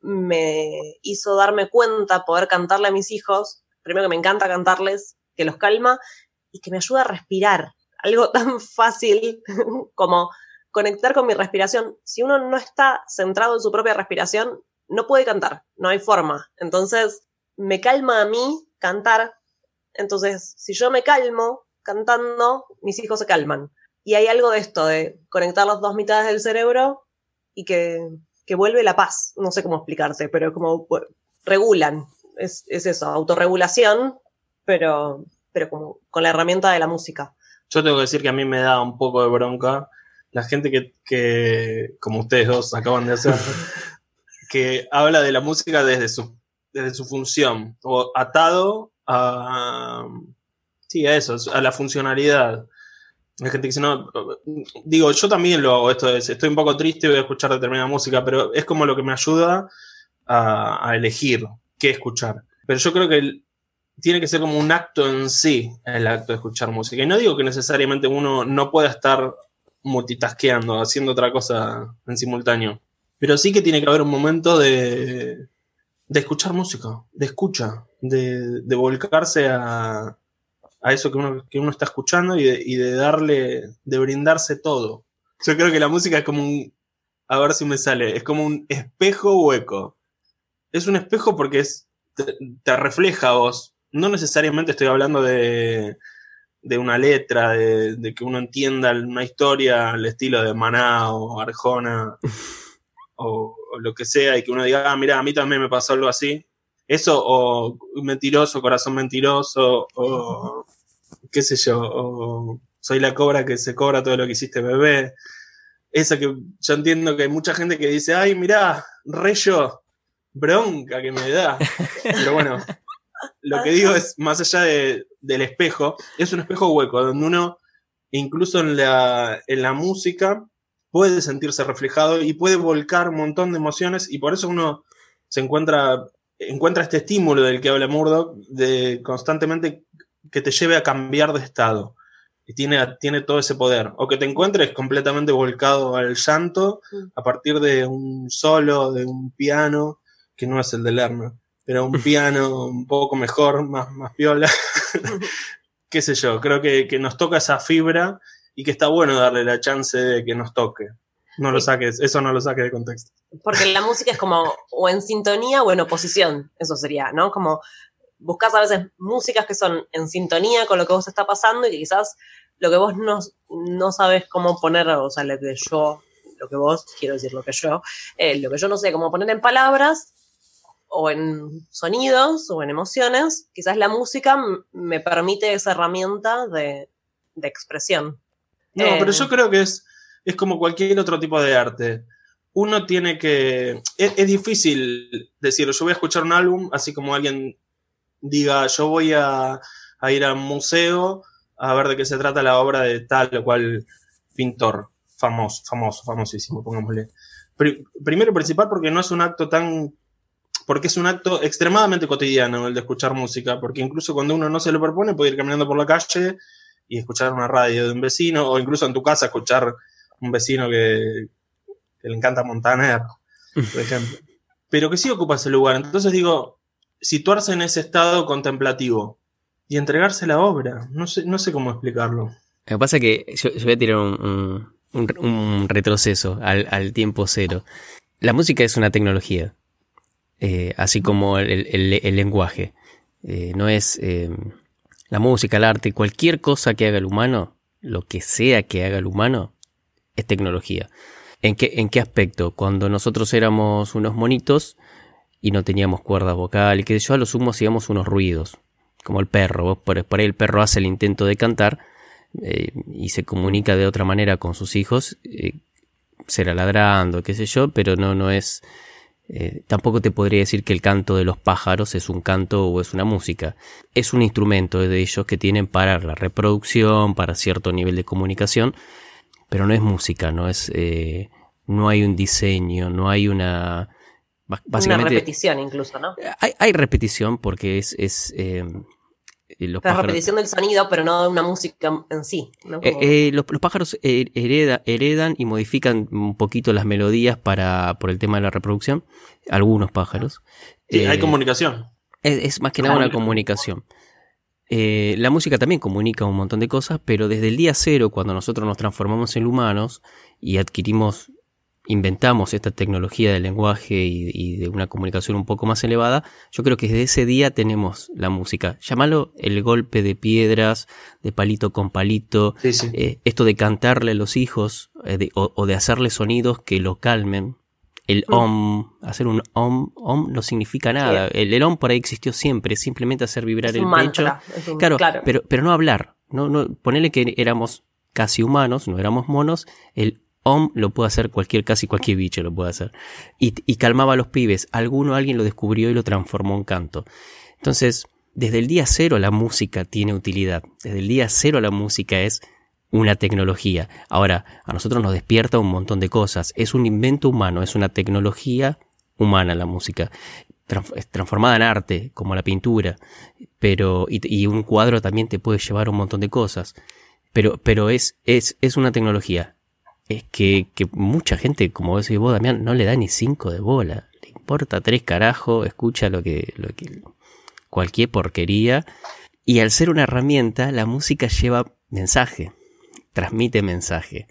me hizo darme cuenta poder cantarle a mis hijos, primero que me encanta cantarles, que los calma y que me ayuda a respirar. Algo tan fácil como conectar con mi respiración. Si uno no está centrado en su propia respiración, no puede cantar, no hay forma. Entonces, me calma a mí cantar. Entonces, si yo me calmo cantando, mis hijos se calman. Y hay algo de esto, de conectar las dos mitades del cerebro y que, que vuelve la paz. No sé cómo explicarte, pero como regulan. Es, es eso, autorregulación, pero, pero como con la herramienta de la música. Yo tengo que decir que a mí me da un poco de bronca la gente que, que como ustedes dos acaban de hacer, que habla de la música desde su, desde su función, o atado a, sí, a eso, a la funcionalidad. Hay gente que dice, no, digo, yo también lo hago, esto es, estoy un poco triste, voy a escuchar determinada música, pero es como lo que me ayuda a, elegir qué escuchar. Pero yo creo que tiene que ser como un acto en sí, el acto de escuchar música. Y no digo que necesariamente uno no pueda estar multitasqueando, haciendo otra cosa en simultáneo. Pero sí que tiene que haber un momento de, de escuchar música, de escucha, de, de volcarse a, a, eso que uno, que uno está escuchando y de, y de, darle, de brindarse todo. Yo creo que la música es como un, a ver si me sale, es como un espejo hueco. Es un espejo porque es, te, te refleja a vos. No necesariamente estoy hablando de, de una letra, de, de, que uno entienda una historia al estilo de Maná o Arjona o, o, lo que sea, y que uno diga, ah, mira, a mí también me pasó algo así. Eso, o mentiroso, corazón mentiroso, o qué sé yo, o soy la cobra que se cobra todo lo que hiciste, bebé. Esa que yo entiendo que hay mucha gente que dice, ay, mira, reyo, bronca que me da. Pero bueno, lo que digo es, más allá de, del espejo, es un espejo hueco, donde uno, incluso en la, en la música, puede sentirse reflejado y puede volcar un montón de emociones y por eso uno se encuentra, encuentra este estímulo del que habla Murdoch, de constantemente que te lleve a cambiar de estado. Y tiene, tiene todo ese poder. O que te encuentres completamente volcado al llanto a partir de un solo, de un piano, que no es el de Lerner pero un piano un poco mejor, más, más piola. Qué sé yo, creo que, que, nos toca esa fibra y que está bueno darle la chance de que nos toque. No lo saques, eso no lo saques de contexto. Porque la música es como o en sintonía o en oposición, eso sería, ¿no? Como buscas a veces músicas que son en sintonía con lo que vos está pasando y que quizás lo que vos no, no sabes cómo poner, o sea, lo que yo, lo que vos, quiero decir lo que yo, eh, lo que yo no sé cómo poner en palabras, o en sonidos o en emociones, quizás la música me permite esa herramienta de, de expresión. No, eh, pero yo creo que es, es como cualquier otro tipo de arte. Uno tiene que... Es, es, difícil decir, yo voy a escuchar un álbum, así como alguien diga, yo voy a, a ir a un museo a ver de qué se trata la obra de tal o cual pintor famoso, famoso, famosísimo, pongámosle. Primero y principal porque no es un acto tan porque es un acto extremadamente cotidiano el de escuchar música, porque incluso cuando uno no se lo propone puede ir caminando por la calle y escuchar una radio de un vecino, o incluso en tu casa escuchar un vecino que, le encanta Montaner, por ejemplo. Pero que sí ocupa ese lugar. Entonces digo, situarse en ese estado contemplativo y entregarse la obra. No sé, no sé cómo explicarlo. Lo que pasa es que yo, voy a tirar un, retroceso al, tiempo cero. La música es una tecnología eh, así como el lenguaje. Eh, no es eh, la música, el arte, cualquier cosa que haga el humano, lo que sea que haga el humano, es tecnología. ¿En qué, ¿En qué aspecto? Cuando nosotros éramos unos monitos y no teníamos cuerda vocal y que yo a lo sumo hacíamos unos ruidos, como el perro. ¿vos? Por, por, ahí el perro hace el intento de cantar eh, y se comunica de otra manera con sus hijos, eh, será ladrando, qué sé yo, pero no, no es eh, tampoco te podría decir que el canto de los pájaros es un canto o es una música. Es un instrumento de ellos que tienen para la reproducción, para cierto nivel de comunicación, pero no es música, no es, eh, no hay un diseño, no hay una, básicamente. Una repetición incluso, ¿no? Hay, hay repetición porque es, es eh, los La pájaros, repetición del sonido, pero no de una música en sí. ¿no? eh, Como- eh, los, los pájaros eh, hereda- heredan y modifican un poquito las melodías para por el tema de la reproducción. Algunos pájaros. Sí, hay Eh, comunicación. Es, es más que nada una comunicación. Eh, la música también comunica un montón de cosas, pero desde el día cero, cuando nosotros nos transformamos en humanos y adquirimos, inventamos esta tecnología del lenguaje y, y de una comunicación un poco más elevada, yo creo que desde ese día tenemos la música. Llámalo el golpe de piedras, de palito con palito, Sí, sí. eh, esto de cantarle a los hijos eh, de- o, o de hacerle sonidos que lo calmen. El Mm. om, hacer un om, om no significa nada. El, el om por ahí existió siempre, simplemente hacer vibrar es el pecho. mantra. es un- Claro, claro. Pero, pero no hablar. No, no, ponele que éramos casi humanos, no éramos monos. El om lo puede hacer cualquier, casi cualquier bicho lo puede hacer. Y, y calmaba a los pibes. Alguno, alguien lo descubrió y lo transformó en canto. Entonces, desde el día cero la música tiene utilidad. Desde el día cero la música es una tecnología. Ahora, a nosotros nos despierta un montón de cosas. Es un invento humano, es una tecnología humana la música. Transformada en arte, como la pintura. Pero, y, y un cuadro también te puede llevar un montón de cosas. Pero, pero es, es, es una tecnología. Es que, que mucha gente, como decís vos, Damián, no le da ni cinco de bola. Le importa tres carajos, escucha lo que, lo que, cualquier porquería. Y al ser una herramienta, la música lleva mensaje, transmite mensaje.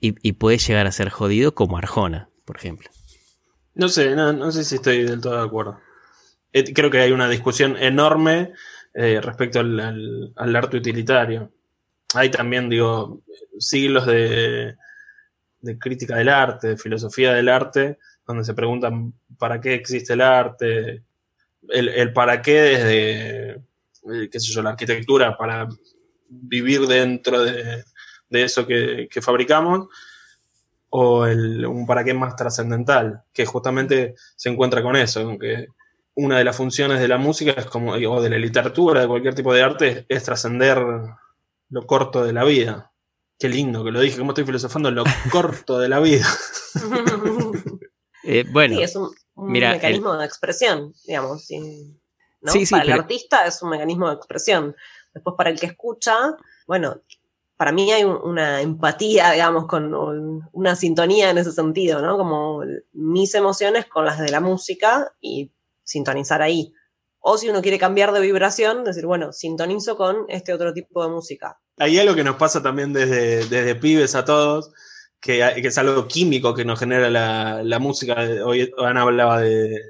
Y, y puede llegar a ser jodido como Arjona, por ejemplo. No sé, no, no sé si estoy del todo de acuerdo. Eh, creo que hay una discusión enorme eh, respecto al, al- al arte utilitario. Hay también, digo, siglos de, de crítica del arte, de filosofía del arte, donde se preguntan para qué existe el arte, el, el para qué desde, eh, qué sé yo, la arquitectura, para vivir dentro de, de eso que, que fabricamos, o el, un para qué más trascendental, que justamente se encuentra con eso, con que una de las funciones de la música es como, o de la literatura, de cualquier tipo de arte, es trascender lo corto de la vida. Qué lindo que lo dije, como estoy filosofando, lo corto de la vida. Eh, bueno, sí, es un, un mira, mecanismo de expresión, digamos. sí, ¿no? Sí, sí, para el pero- artista es un mecanismo de expresión. Después, para el que escucha, bueno, para mí hay un- una empatía, digamos, con un- una sintonía en ese sentido, ¿no? Como mis emociones con las de la música y sintonizar ahí. O si uno quiere cambiar de vibración, decir, bueno, sintonizo con este otro tipo de música. Hay algo que nos pasa también desde, desde pibes a todos, que, que es algo químico que nos genera la, la música. Hoy Ana hablaba de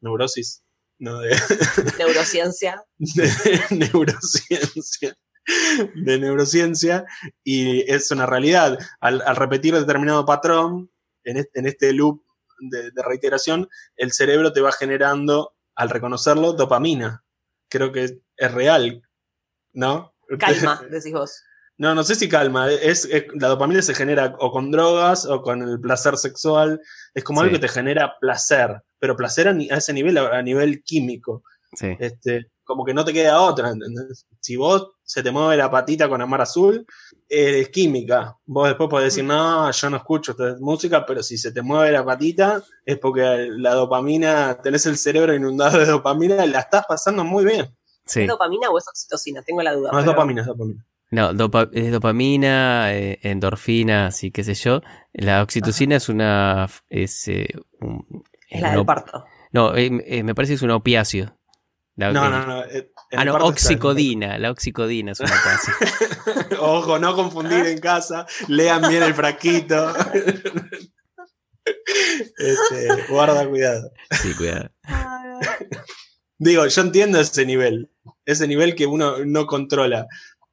neurosis, no de, Neurociencia. de neurociencia. De neurociencia, y es una realidad. Al, al repetir determinado patrón, en este, en este loop de, de reiteración, el cerebro te va generando, al reconocerlo, dopamina. Creo que es real, ¿no? Calma, decís vos. No, no sé si calma. Es, es- la dopamina se genera o con drogas o con el placer sexual. Es como Sí. algo que te genera placer, pero placer a, ni- a ese nivel, a, a nivel químico. sí. Este, como que no te queda otra. ¿entendés? Si vos se te mueve la patita con amar azul, eres química. Vos después podés decir, no, yo no escucho esta música, pero si se te mueve la patita es porque la dopamina, tenés el cerebro inundado de dopamina la estás pasando muy bien. sí. ¿Es dopamina o es oxitocina? Tengo la duda. No, es dopamina, es dopamina. No, dopa- es dopamina, eh, endorfinas y qué sé yo. La oxitocina es una... Es, eh, un- Es la del parto. No, eh, eh, me parece que es un opiáceo. La- No, no, no. eh, Ah, no, está- oxicodina. La oxicodina es una opiáceo. Ojo, no confundir en casa. Lean bien el frasquito. Este, guarda cuidado. Sí, cuidado. Digo, yo entiendo ese nivel. Ese nivel que uno no controla.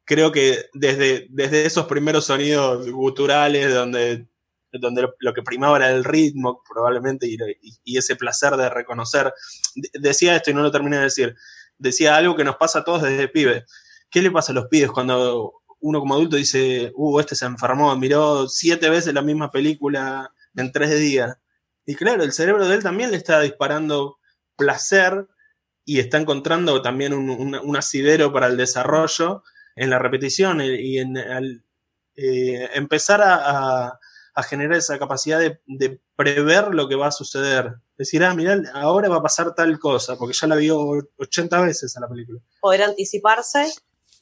Creo que desde, desde esos primeros sonidos guturales, donde, donde lo, que primaba era el ritmo, probablemente, y, y- ese placer de reconocer. De- decía esto y no lo terminé de decir. Decía algo que nos pasa a todos desde pibe. ¿Qué le pasa a los pibes cuando uno como adulto dice, uh, este se enfermó, miró siete veces la misma película en tres días? Y claro, el cerebro de él también le está disparando placer y está encontrando también un, un- asidero para el desarrollo en la repetición y- en al, eh, empezar a- a generar esa capacidad de, de prever lo que va a suceder Decir, ah, mirá, ahora va a pasar tal cosa, porque ya la vio 80 veces a la película. Poder anticiparse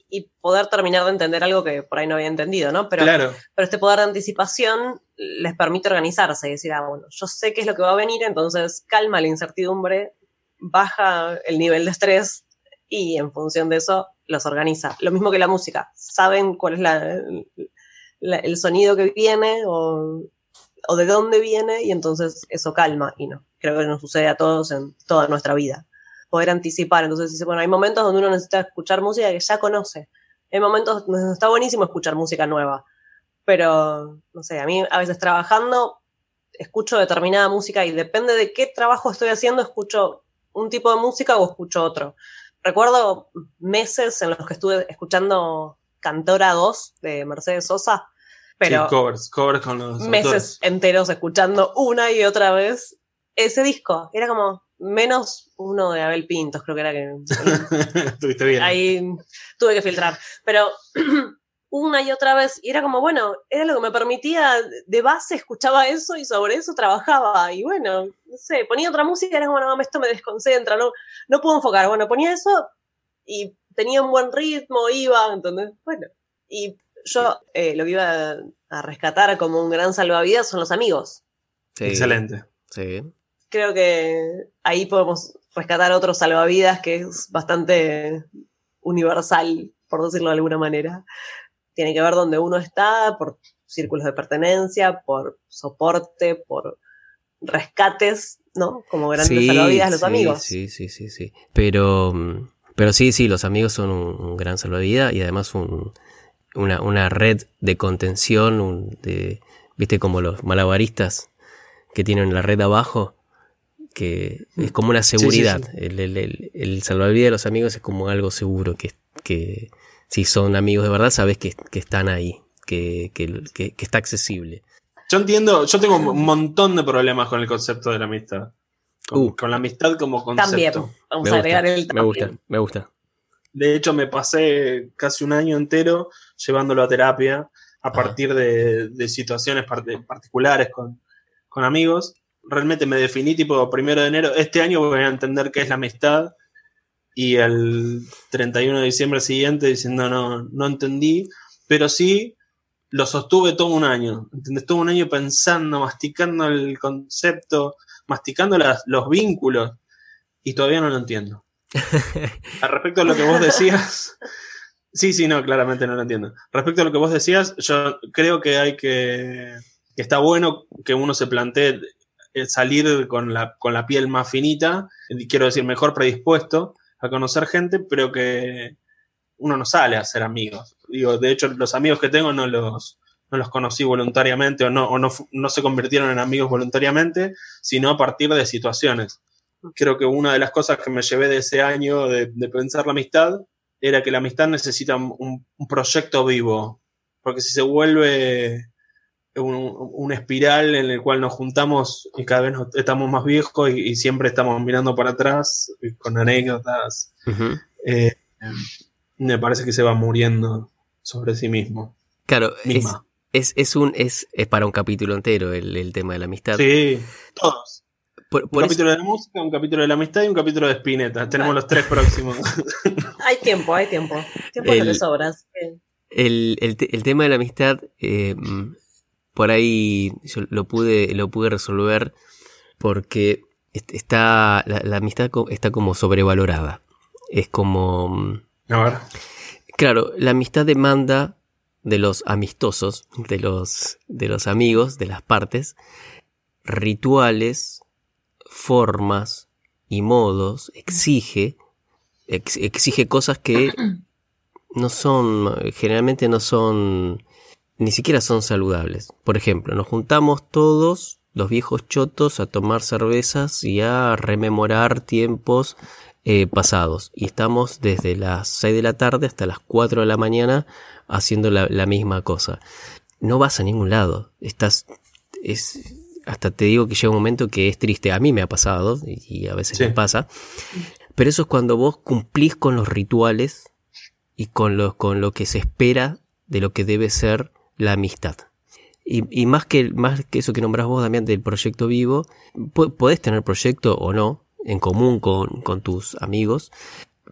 y poder terminar de entender algo que por ahí no había entendido, ¿no? Pero, claro. pero este poder de anticipación les permite organizarse y decir, ah, bueno, yo sé qué es lo que va a venir, entonces calma la incertidumbre, baja el nivel de estrés y en función de eso los organiza. Lo mismo que la música, saben cuál es la, el sonido que viene o, o de dónde viene y entonces eso calma y no. Creo que nos sucede a todos en toda nuestra vida. Poder anticipar, entonces dice, bueno, hay momentos donde uno necesita escuchar música que ya conoce. Hay momentos donde está buenísimo escuchar música nueva. Pero, no sé, a mí a veces trabajando escucho determinada música y depende de qué trabajo estoy haciendo, escucho un tipo de música o escucho otro. Recuerdo meses en los que estuve escuchando Cantora 2 de Mercedes Sosa, pero sí, covers, covers con los meses enteros escuchando una y otra vez ese disco. Era como menos uno de Abel Pintos, creo que era que. Estuviste bien. ahí tuve que filtrar. Pero una y otra vez, y era como, bueno, era lo que me permitía, de base escuchaba eso y sobre eso trabajaba. Y bueno, no sé, ponía otra música y era como, no, esto me desconcentra, no, no puedo enfocar. Bueno, ponía eso y tenía un buen ritmo, iba, entonces, bueno. Y yo eh, lo que iba a, a rescatar como un gran salvavidas son los amigos. Sí, Excelente. Sí. Creo que ahí podemos rescatar otro salvavidas que es bastante universal, por decirlo de alguna manera. Tiene que ver dónde uno está, por círculos de pertenencia, por soporte, por rescates, ¿no? Como grandes salvavidas los sí, amigos. Sí, sí, sí, sí. Pero, mm, pero sí, sí, los amigos son un, un gran salvavidas y además un, una, una red de contención, un, de, viste como los malabaristas que tienen la red abajo, que es como una sí, seguridad. sí. El, el, el, el salvavidas de los amigos es como algo seguro, que, que si son amigos de verdad sabes que, que están ahí, que, que, que, que está accesible. Yo entiendo, yo tengo un montón de problemas con el concepto de la amistad. Con, Uh. con la amistad como También, concepto. vamos Me a agregar gusta, el me gusta, también. me gusta. De hecho, me pasé casi un año entero llevándolo a terapia a partir de, de situaciones part- particulares con, con amigos. Realmente me definí tipo primero de enero. Este año voy a entender qué es la amistad. Y el 31 de diciembre siguiente diciendo no, no entendí. Pero sí lo sostuve todo un año. ¿entendés? Todo un año pensando, masticando el concepto, masticando las- los vínculos. Y todavía no lo entiendo. Al respecto a lo que vos decías, sí, sí, no, claramente no lo entiendo. Respecto a lo que vos decías, yo creo que hay que, que está bueno que uno se plantee eh, salir con la, con la piel más finita, y quiero decir, mejor predispuesto a conocer gente, pero que uno no sale a ser amigos. Digo, de hecho, los amigos que tengo no los, no los conocí voluntariamente o, no, o no, no se convirtieron en amigos voluntariamente, sino a partir de situaciones creo que una de las cosas que me llevé de ese año de, de pensar la amistad era que la amistad necesita un, un proyecto vivo, porque si se vuelve un, un espiral en el cual nos juntamos y cada vez nos- estamos más viejos y, y siempre estamos mirando para atrás y con anécdotas, eh, me parece que se va muriendo sobre sí mismo. Claro, es, Misma. Es, es un, es, es para un capítulo entero el, el tema de la amistad. Sí, todos. Por, Un por eso- capítulo de la música, un capítulo de la amistad y un capítulo de Spinetta. Tenemos los tres próximos. Hay tiempo, hay tiempo. Tiempo El- no le sobra. así que- el, el, el tema de la amistad, eh, por ahí yo lo pude, lo pude resolver porque est- está, la, la amistad está como sobrevalorada. Es como, A ver. claro, la amistad demanda de los amistosos, de los, de los amigos, de las partes, rituales, formas y modos, exige, ex- exige cosas que no son, generalmente no son, ni siquiera son saludables. Por ejemplo, nos juntamos todos, los viejos chotos, a tomar cervezas y a rememorar tiempos eh, pasados. Y estamos desde las 6 de la tarde hasta las 4 de la mañana haciendo la, la misma cosa. No vas a ningún lado. Estás, es, hasta te digo que llega un momento que es triste. A mí me ha pasado y, a veces Sí. me pasa. Pero eso es cuando vos cumplís con los rituales y con lo, con lo que se espera de lo que debe ser la amistad. Y, y, más, que, más que eso que nombrás vos, Damián, del proyecto vivo, podés tener proyecto o no, en común con, con tus amigos,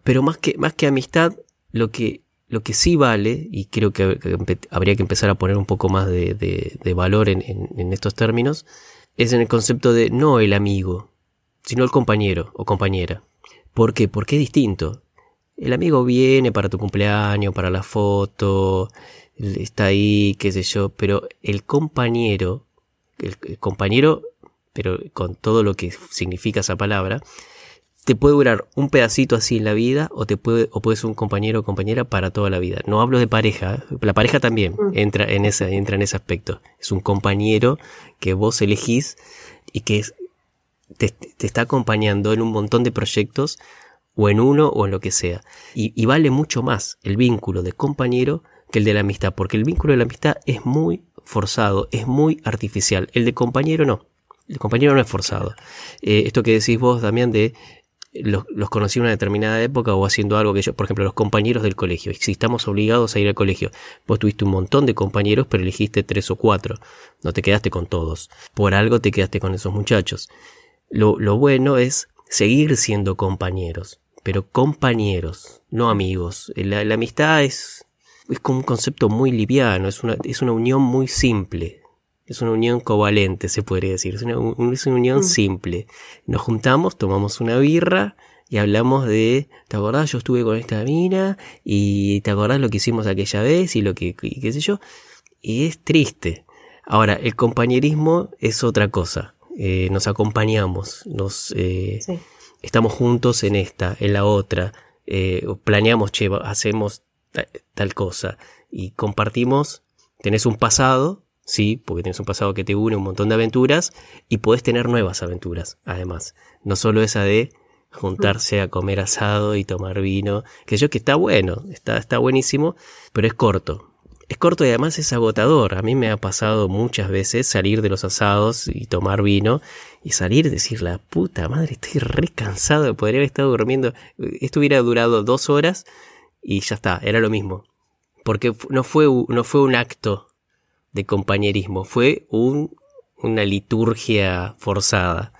pero más que, más que amistad, lo que, lo que sí vale, y creo que, habría que empezar a poner un poco más de, valor en, en, estos términos, es en el concepto de no el amigo, sino el compañero o compañera. ¿Por qué? Porque es distinto. El amigo viene para tu cumpleaños, para la foto, está ahí, qué sé yo, pero el compañero, el, compañero, pero con todo lo que significa esa palabra, te puede durar un pedacito así en la vida o te puede o puedes ser un compañero o compañera para toda la vida. No hablo de pareja, la pareja también mm. entra en ese entra en ese aspecto. Es un compañero que vos elegís y que te, te, está acompañando en un montón de proyectos o en uno o en lo que sea. Y, y vale mucho más el vínculo de compañero que el de la amistad, porque el vínculo de la amistad es muy forzado, es muy artificial. El de compañero no. El compañero no es forzado. Eh, esto que decís vos, Damián, de los, conocí en una determinada época o haciendo algo que yo, por ejemplo, los compañeros del colegio. Si estamos obligados a ir al colegio, vos tuviste un montón de compañeros, pero elegiste tres o cuatro. No te quedaste con todos. Por algo te quedaste con esos muchachos. Lo, lo bueno es seguir siendo compañeros, pero compañeros, no amigos. La, la amistad es es como un concepto muy liviano, es una, es una unión muy simple. Es una unión covalente, se podría decir. Es una, es una unión mm. simple. Nos juntamos, tomamos una birra y hablamos de, ¿te acordás? Yo estuve con esta mina y ¿te acordás lo que hicimos aquella vez y lo que, qué sé yo? Y es triste. Ahora, el compañerismo es otra cosa. Eh, nos acompañamos, nos eh, estamos juntos en esta, en la otra. Eh, planeamos, che, hacemos tal cosa. Y compartimos, tenés un pasado, sí, porque tenés un pasado que te une un montón de aventuras y podés tener nuevas aventuras, además. No solo esa de juntarse a comer asado y tomar vino, que yo que está bueno, está, está buenísimo, pero es corto. Es corto y además es agotador. A mí me ha pasado muchas veces salir de los asados y tomar vino y salir y decir, la puta madre, estoy re cansado, podría haber estado durmiendo. Esto hubiera durado dos horas y ya está, era lo mismo. Porque no fue, no fue un acto de compañerismo, fue un, una liturgia forzada.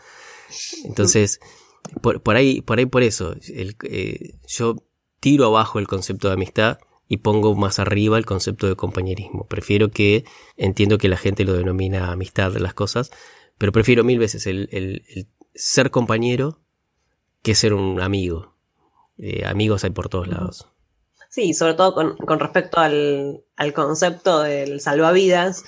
Entonces, por, ahí, por ahí por eso, eh, yo tiro abajo el concepto de amistad y pongo más arriba el concepto de compañerismo. Prefiero que, entiendo que la gente lo denomina amistad de las cosas, pero prefiero mil veces el, ser compañero que ser un amigo. Eh, amigos hay por todos lados. Sí, sobre todo con, respecto al, concepto del salvavidas.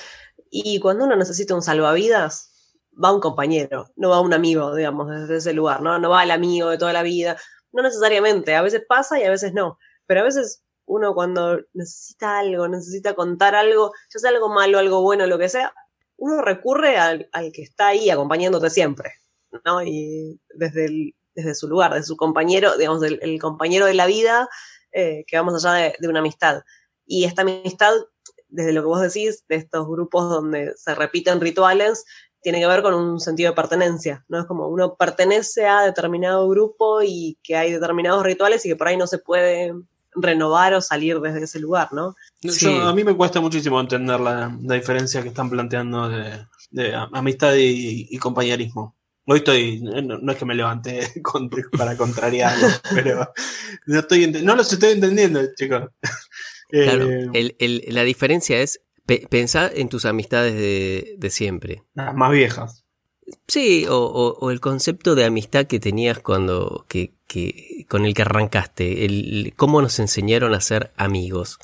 Y cuando uno necesita un salvavidas, va un compañero, no va un amigo, digamos, desde ese lugar, ¿no? No va el amigo de toda la vida. No necesariamente, a veces pasa y a veces no. Pero a veces uno cuando necesita algo, necesita contar algo, ya sea algo malo, algo bueno, lo que sea, uno recurre al, que está ahí acompañándote siempre, ¿no? Y desde, desde su lugar, de su compañero, digamos, el compañero de la vida eh, que vamos allá de, una amistad. Y esta amistad, desde lo que vos decís, de estos grupos donde se repiten rituales, tiene que ver con un sentido de pertenencia, ¿no? Es como uno pertenece a determinado grupo y que hay determinados rituales y que por ahí no se puede renovar o salir desde ese lugar, ¿no? a mí me cuesta muchísimo entender la, diferencia que están planteando de, amistad y, compañerismo. Hoy estoy, no, es que me levante para contrariar, pero no, estoy, no los estoy entendiendo, chicos. Claro, eh, la diferencia es pensar en tus amistades de, siempre. Las más viejas. Sí, o, el concepto de amistad que tenías cuando, que, que, con el que arrancaste, el, cómo nos enseñaron a ser amigos.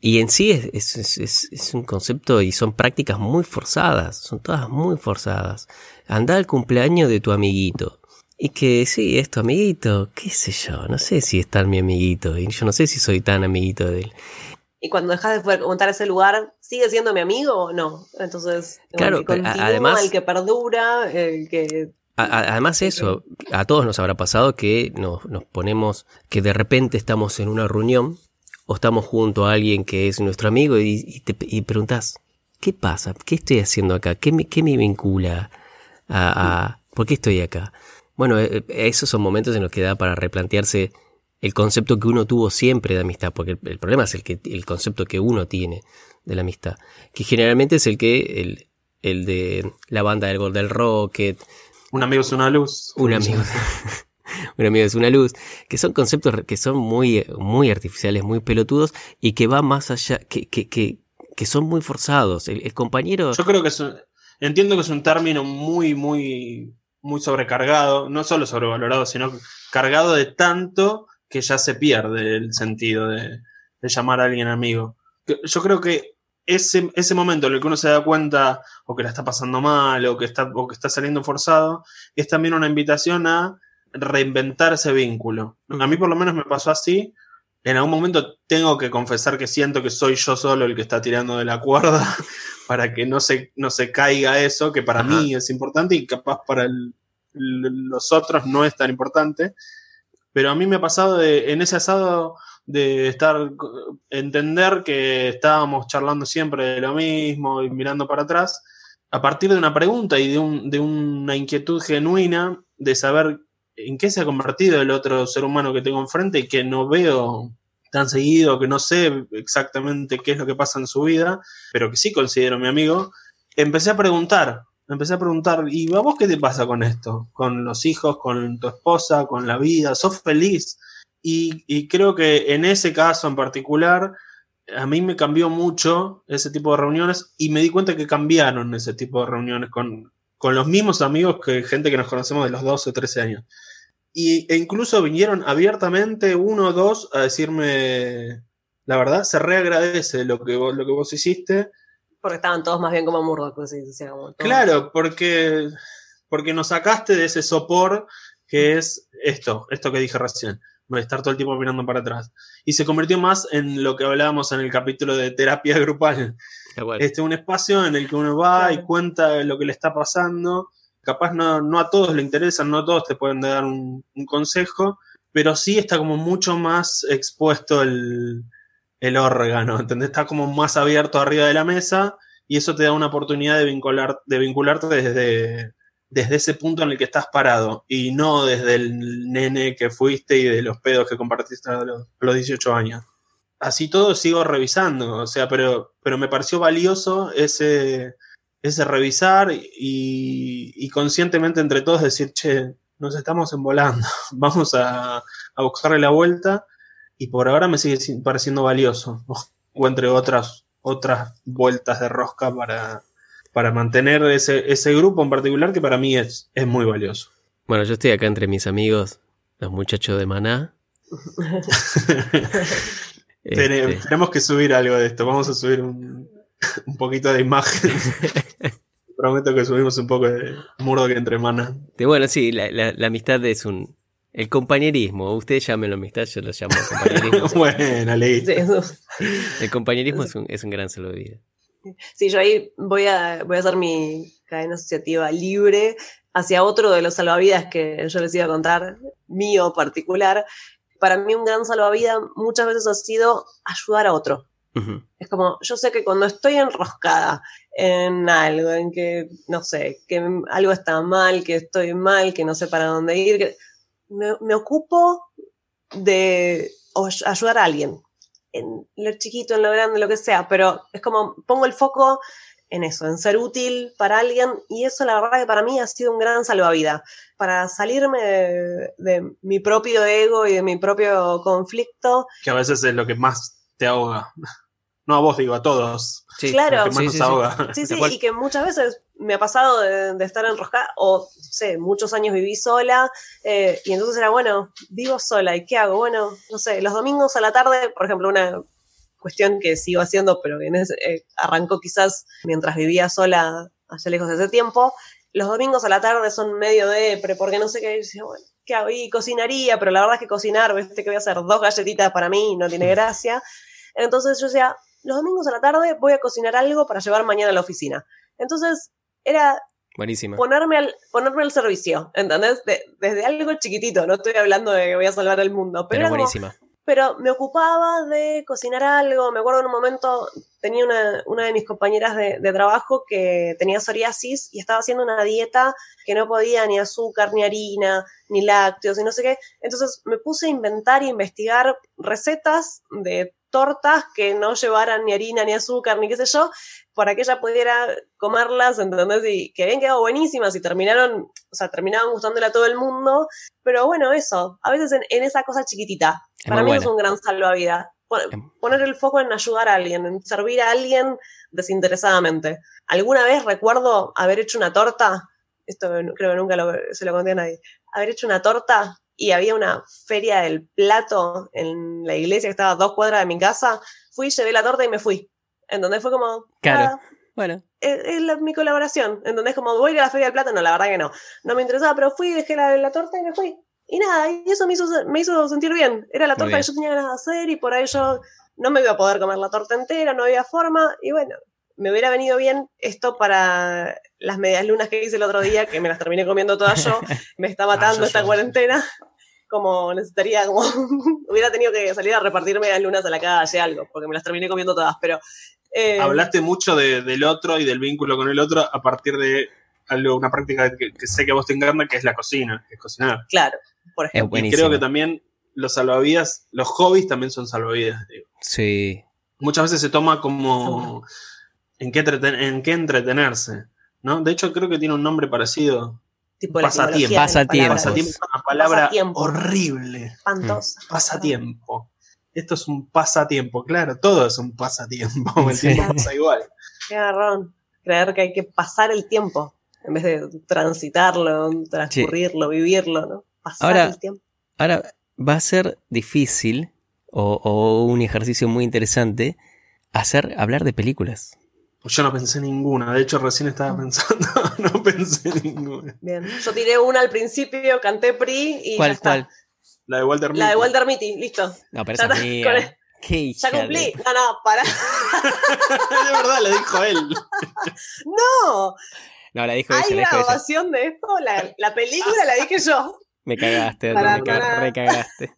Y en sí es, es, es, un concepto y son prácticas muy forzadas, son todas muy forzadas. Anda al cumpleaños de tu amiguito. Y que sí, es tu amiguito, qué sé yo, no sé si es tan mi amiguito, y yo no sé si soy tan amiguito de él. Y cuando dejas de contar ese lugar, ¿sigue siendo mi amigo o no? Entonces, claro, además, el que perdura, el que además eso, a todos nos habrá pasado que nos, nos, ponemos, que de repente estamos en una reunión o estamos junto a alguien que es nuestro amigo y, te y preguntas, ¿qué pasa? ¿Qué estoy haciendo acá? ¿Qué me, qué me vincula a, a, por qué estoy acá? Bueno, eh, esos son momentos en los que da para replantearse el concepto que uno tuvo siempre de amistad, porque el, el, problema es el, que, el concepto que uno tiene de la amistad, que generalmente es el que, el, el de la banda del Golden Rocket. Un amigo es una luz. Un amigo, un amigo es una luz, que son conceptos que son muy, muy artificiales, muy pelotudos y que va más allá, que, que, que, que son muy forzados. El, el, compañero... Yo creo que es un, entiendo que es un término muy, muy, muy sobrecargado, no solo sobrevalorado, sino cargado de tanto que ya se pierde el sentido de, llamar a alguien amigo. Yo creo que ese, ese, momento en el que uno se da cuenta o que la está pasando mal o que está, o que está saliendo forzado, es también una invitación a reinventar ese vínculo. A mí por lo menos me pasó así. En algún momento tengo que confesar que siento que soy yo solo el que está tirando de la cuerda para que no se, no se caiga eso, que para Ajá. mí es importante y capaz para el, los otros no es tan importante. Pero a mí me ha pasado de, en ese asado de estar, entender que estábamos charlando siempre de lo mismo y mirando para atrás, a partir de una pregunta y de, un, de una inquietud genuina de saber en qué se ha convertido el otro ser humano que tengo enfrente y que no veo tan seguido, que no sé exactamente qué es lo que pasa en su vida, pero que sí considero mi amigo, empecé a preguntar, empecé a preguntar, ¿y a vos qué te pasa con esto? Con los hijos, con tu esposa, con la vida, ¿sos feliz? Y, y, creo que en ese caso en particular, a mí me cambió mucho ese tipo de reuniones y me di cuenta que cambiaron ese tipo de reuniones con, con los mismos amigos que gente que nos conocemos de los 12 o 13 años. Y, e incluso vinieron abiertamente uno o dos a decirme, la verdad, se reagradece lo que vos, lo que vos hiciste. Porque estaban todos más bien como Murdoch, pues, sí, como Claro, porque, porque nos sacaste de ese sopor que es esto, esto que dije recién estar todo el tiempo mirando para atrás. Y se convirtió más en lo que hablábamos en el capítulo de terapia grupal. Bueno. Este, un espacio en el que uno va y cuenta lo que le está pasando. Capaz no, no a todos le interesa, no a todos te pueden dar un, un consejo, pero sí está como mucho más expuesto el, el órgano, ¿entendés? Está como más abierto arriba de la mesa y eso te da una oportunidad de, vincular, de vincularte desde, desde ese punto en el que estás parado y no desde el nene que fuiste y de los pedos que compartiste a los, los 18 años. Así todo sigo revisando, o sea, pero, pero me pareció valioso ese, ese revisar y, y conscientemente entre todos decir, che, nos estamos envolando, vamos a, a buscarle la vuelta y por ahora me sigue pareciendo valioso. O entre otras, otras vueltas de rosca para, para mantener ese, ese grupo en particular que para mí es, es muy valioso. Bueno, yo estoy acá entre mis amigos, los muchachos de Maná. este... Tenemos que subir algo de esto. Vamos a subir un, un poquito de imagen. Prometo que subimos un poco de Murdoch entre Maná. Bueno, sí, la, la, la, amistad es un. El compañerismo. Ustedes llámenlo amistad, yo lo llamo compañerismo. bueno, listo. El compañerismo es un, es un gran salvo de vida. Sí, yo ahí voy a, voy a hacer mi cadena asociativa libre hacia otro de los salvavidas que yo les iba a contar, mío particular. Para mí un gran salvavidas muchas veces ha sido ayudar a otro. Uh -huh. Es como, yo sé que cuando estoy enroscada en algo, en que, no sé, que algo está mal, que estoy mal, que no sé para dónde ir, que me, me ocupo de ayudar a alguien, en lo chiquito, en lo grande, lo que sea, pero es como pongo el foco en eso, en ser útil para alguien y eso la verdad que para mí ha sido un gran salvavidas, para salirme de, de mi propio ego y de mi propio conflicto. Que a veces es lo que más te ahoga. No a vos, digo, a todos. Sí, claro. Que más sí, nos sí, ahoga. Sí, sí, y que muchas veces me ha pasado de, de estar enroscada, o sé, muchos años viví sola, eh, y entonces era, bueno, vivo sola, ¿y qué hago? Bueno, no sé, los domingos a la tarde, por ejemplo, una cuestión que sigo haciendo, pero que eh, arrancó quizás mientras vivía sola allá lejos de ese tiempo, los domingos a la tarde son medio depre, porque no sé qué, bueno, ¿qué hago? Y cocinaría, pero la verdad es que cocinar, ¿viste? que voy a hacer dos galletitas para mí, no tiene gracia. Entonces yo decía, los domingos a la tarde voy a cocinar algo para llevar mañana a la oficina. Entonces era Buenísima. Ponerme al, ponerme al servicio, ¿entendés? De, desde algo chiquitito, no estoy hablando de que voy a salvar el mundo, pero, pero buenísima. Como, pero me ocupaba de cocinar algo. Me acuerdo en un momento, tenía una, una de mis compañeras de, de, trabajo que tenía psoriasis y estaba haciendo una dieta que no podía ni azúcar, ni harina, ni lácteos, y no sé qué. Entonces me puse a inventar e investigar recetas de tortas que no llevaran ni harina, ni azúcar, ni qué sé yo, para que ella pudiera comerlas, ¿entendés? Y que habían quedado buenísimas y terminaron, o sea, terminaban gustándole a todo el mundo. Pero bueno, eso, a veces en, en esa cosa chiquitita, Es para mí buena. es un gran salvavidas. Pon- Em. Poner el foco en ayudar a alguien, en servir a alguien desinteresadamente. ¿Alguna vez recuerdo haber hecho una torta? Esto creo que nunca lo- se lo conté a nadie. Haber hecho una torta y había una feria del plato en la iglesia que estaba a dos cuadras de mi casa. Fui, llevé la torta y me fui. En donde fue como. Claro. nada, Bueno, es, es la- mi colaboración. En donde es como, voy a ir a la feria del plato. No, la verdad que no. No me interesaba, pero fui, dejé la, la torta y me fui. Y nada, y eso me hizo, me hizo sentir bien. Era la torta que yo tenía ganas de hacer y por ahí yo no me iba a poder comer la torta entera, no había forma. Y bueno, me hubiera venido bien esto para las medias lunas que hice el otro día, que me las terminé comiendo todas yo. Me está matando yo, esta yo. cuarentena. Como necesitaría, como hubiera tenido que salir a repartir medias lunas a la calle, algo, porque me las terminé comiendo todas. Pero eh, Hablaste mucho de- del otro y del vínculo con el otro a partir de algo, una práctica que, que sé que a vos te encanta, que es la cocina, que es cocinar. claro, por es ejemplo. Y creo que también los salvavidas, los hobbies también son salvavidas. digo. Sí, Muchas veces se toma como en qué, entreten- en qué entretenerse. ¿no? De hecho, creo que tiene un nombre parecido. Tipo pasatiempo. Pasatiempo. Pasatiempo es una palabra Pasatiempo. horrible. Espantosa. Pasatiempo. Esto es un pasatiempo, claro, todo es un pasatiempo. El Sí. tiempo pasa igual. Qué garrón. Creer que hay que pasar el tiempo en vez de transitarlo, transcurrirlo, vivirlo, ¿no? Pasar Ahora- el tiempo. Ahora, va a ser difícil o, o un ejercicio muy interesante hacer hablar de películas. Yo no pensé ninguna, de hecho recién estaba pensando, no pensé ninguna. Bien. Yo tiré una al princio, canté PRI y ya ¿Cuál, está. cuál? La de Walter La de Mitty. Walter Mitty, listo. No, pero Ya esa es Qué Ya cumplí. de- No, no, pará. de verdad, lo dijo él. No, No, la dijo ella, hay la dijo ella. grabación de esto. La, la película la dije yo. Me cagaste, Pará, me pará. recagaste.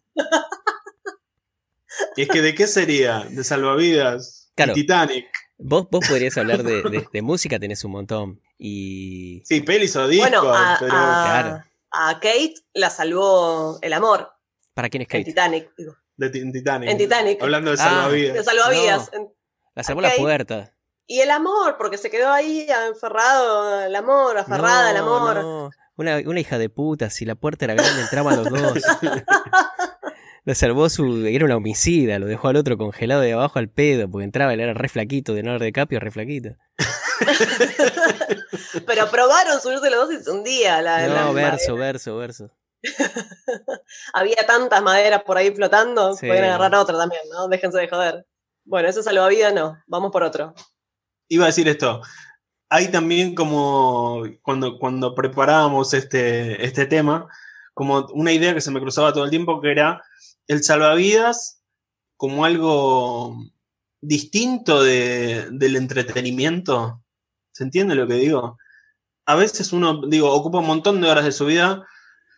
Y es que, ¿de qué sería? ¿De salvavidas? Claro. ¿Y Titanic? Vos, vos podrías hablar de, de- de música, tenés un montón. Y. Sí, pelis o discos, bueno, a, pero... a- claro. a Kate la salvó el amor ¿Para quién es en Kate? Titanic. digo. De en Titanic. En Titanic. Hablando de Ah. salvavidas. De salvavidas. En- La salvó la puerta. Y el amor, porque se quedó ahí aferrado al amor, aferrada al No, amor. no. Una, una hija de puta, si la puerta era grande entraban los dos. Lo salvó su. Era una homicida, lo dejó al otro congelado de abajo al pedo, porque entraba, él era re flaquito, de Leonardo DiCaprio, re flaquito. Pero probaron subirse los dos y se hundía la, No, verso, verso, verso. Había tantas maderas por ahí flotando, Sí. pueden agarrar otra también, ¿no? Déjense de joder. Bueno, ese salvavidas no, vamos por otro. Iba a decir esto. Hay también como cuando, cuando preparábamos este, este tema, como una idea que se me cruzaba todo el tiempo, que era el salvavidas como algo distinto de- del entretenimiento. ¿Se entiende lo que digo? A veces uno, digo, ocupa un montón de horas de su vida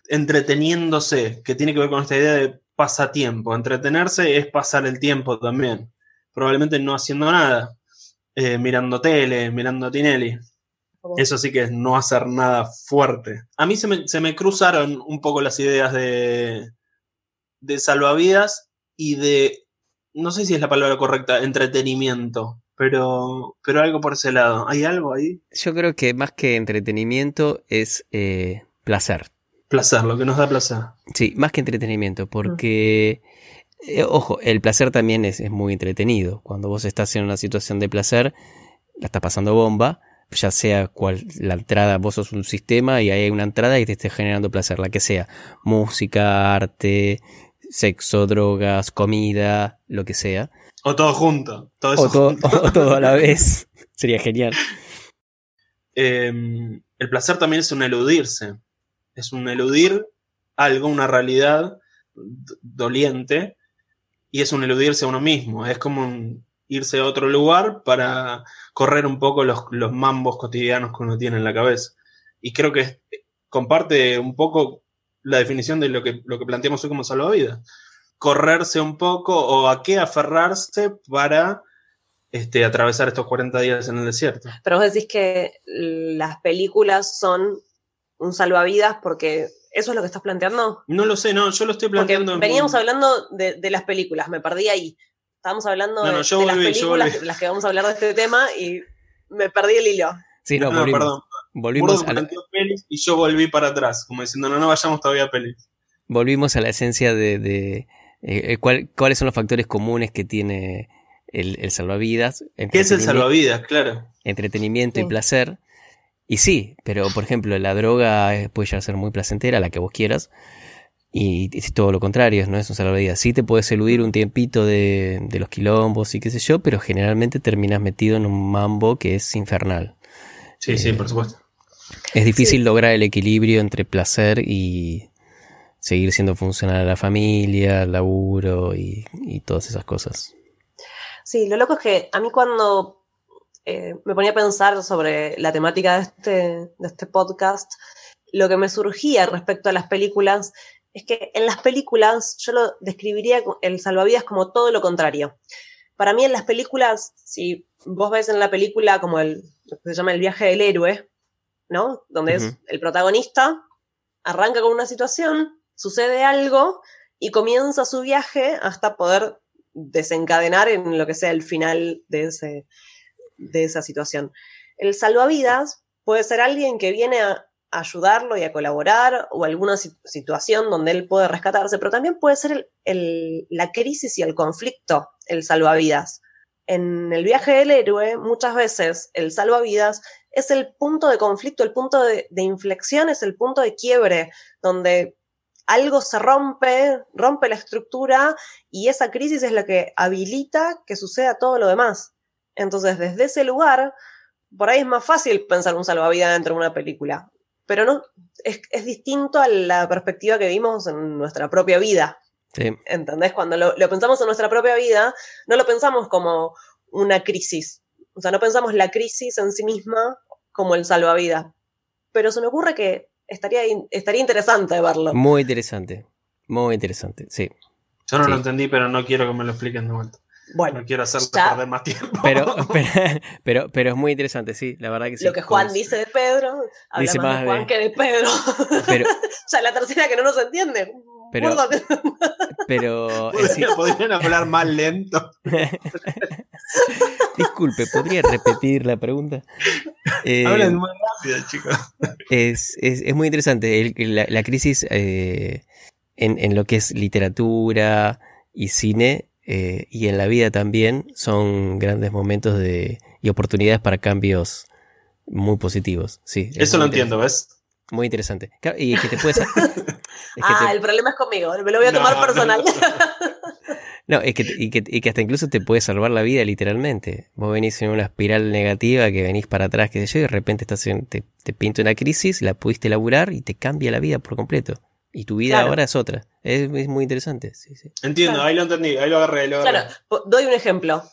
entreteniéndose, que tiene que ver con esta idea de pasatiempo. Entretenerse es pasar el tiempo también. Probablemente no haciendo nada, eh, mirando tele, mirando Tinelli. Eso sí que es no hacer nada fuerte. A mí se me, se me cruzaron un poco las ideas de, de salvavidas y de, no sé si es la palabra correcta, entretenimiento, pero, pero algo por ese lado. ¿Hay algo ahí? Yo creo que más que entretenimiento es eh, placer. Placer, lo que nos da placer. Sí, más que entretenimiento, porque, eh, ojo, el placer también es, es muy entretenido. Cuando vos estás en una situación de placer, la estás pasando bomba, ya sea cual la entrada, vos sos un sistema y hay una entrada y te esté generando placer, la que sea, música, arte, sexo, drogas, comida, lo que sea, O todo junto. Todo eso o todo, junto. o todo a la vez, sería genial. Eh, el placer también es un eludirse. Es un eludir algo, una realidad doliente, y es un eludirse a uno mismo. Es como un irse a otro lugar para correr un poco los, los mambos cotidianos que uno tiene en la cabeza. Y creo que comparte un poco la definición de lo que, lo que planteamos hoy como salvavidas. correrse un poco o a qué aferrarse para este, atravesar estos 40 días en el desierto. Pero vos decís que las películas son un salvavidas porque eso es lo que estás planteando. No lo sé, no, yo lo estoy planteando. Porque veníamos hablando de, de, las películas, me perdí ahí. Estábamos hablando de, las películas las que vamos a hablar de este tema y me perdí el hilo. Sí, no, volvimos, perdón. Volvimos a la... pelis y yo volví para atrás, como diciendo, no, no vayamos todavía a pelis. Volvimos a la esencia de, de eh, eh cuál, cuáles son los factores comunes que tiene el, el salvavidas. ¿Qué es el salvavidas? Claro. Entretenimiento y placer. Y sí, pero por ejemplo, la droga puede llegar a ser muy placentera, la que vos quieras. Y es todo lo contrario, no es un salvavidas. Sí te puedes eludir un tiempito de, de, los quilombos y qué sé yo, pero generalmente terminas metido en un mambo que es infernal. Sí, eh, sí, por supuesto. Es difícil sí. lograr el equilibrio entre placer y seguir siendo funcional a la familia, laburo y, y todas esas cosas. Sí, lo loco es que a mí cuando eh, me ponía a pensar sobre la temática de este, de este podcast, lo que me surgía respecto a las películas es que en las películas yo lo describiría el salvavidas como todo lo contrario. Para mí en las películas, si vos ves en la película como el, lo que se llama el viaje del héroe, ¿no? Donde uh -huh. es el protagonista, arranca con una situación, sucede algo y comienza su viaje hasta poder desencadenar en lo que sea el final de, ese, de esa situación. El salvavidas puede ser alguien que viene a ayudarlo y a colaborar o alguna situación donde él puede rescatarse, pero también puede ser el, el, la crisis y el conflicto el salvavidas. En el viaje del héroe, muchas veces el salvavidas es el punto de conflicto, el punto de, de inflexión, es el punto de quiebre, donde algo se rompe, rompe la estructura y esa crisis es la que habilita que suceda todo lo demás. Entonces, desde ese lugar, por ahí es más fácil pensar un salvavidas dentro de una película, pero no es, es distinto a la perspectiva que vimos en nuestra propia vida. Sí. ¿Entendés? Cuando lo, lo pensamos en nuestra propia vida, no lo pensamos como una crisis. O sea, no pensamos la crisis en sí misma como el salvavidas. Pero se me ocurre que estaría, estaría interesante verlo. Muy interesante, muy interesante, sí. Yo no sí. lo entendí, pero no quiero que me lo expliquen de vuelta. Bueno, no quiero hacerle ya. perder más tiempo. Pero, pero, pero, pero, es muy interesante, sí, la verdad que sí. Lo que Juan pues, dice de Pedro, habla dice más, de Juan de... que de Pedro. Pero, ya la tercera que no nos entiende. Pero, pero ¿Podrían, ¿Podrían hablar más lento? Disculpe, ¿podría repetir la pregunta? Eh, Hablan muy rápido, chicos. Es, es, es muy interesante. El, la, la, crisis eh, en, en, lo que es literatura y cine eh, y en la vida también son grandes momentos de, y oportunidades para cambios muy positivos. Sí, Eso lo entiendo, ¿ves? Muy interesante. Y que te puedes. es que ah, te... el problema es conmigo, me lo voy a tomar personal. No, no, es que, y que, y que hasta incluso te puede salvar la vida literalmente. Vos venís en una espiral negativa que venís para atrás, qué sé yo, y de repente estás en, te, te pinta una crisis, la pudiste laburar y te cambia la vida por completo. Y tu vida claro. ahora es otra. Es, es, muy interesante. Sí, sí. Entiendo, claro. ahí lo entendí, ahí lo agarré, ahí lo agarré. Claro, doy un ejemplo.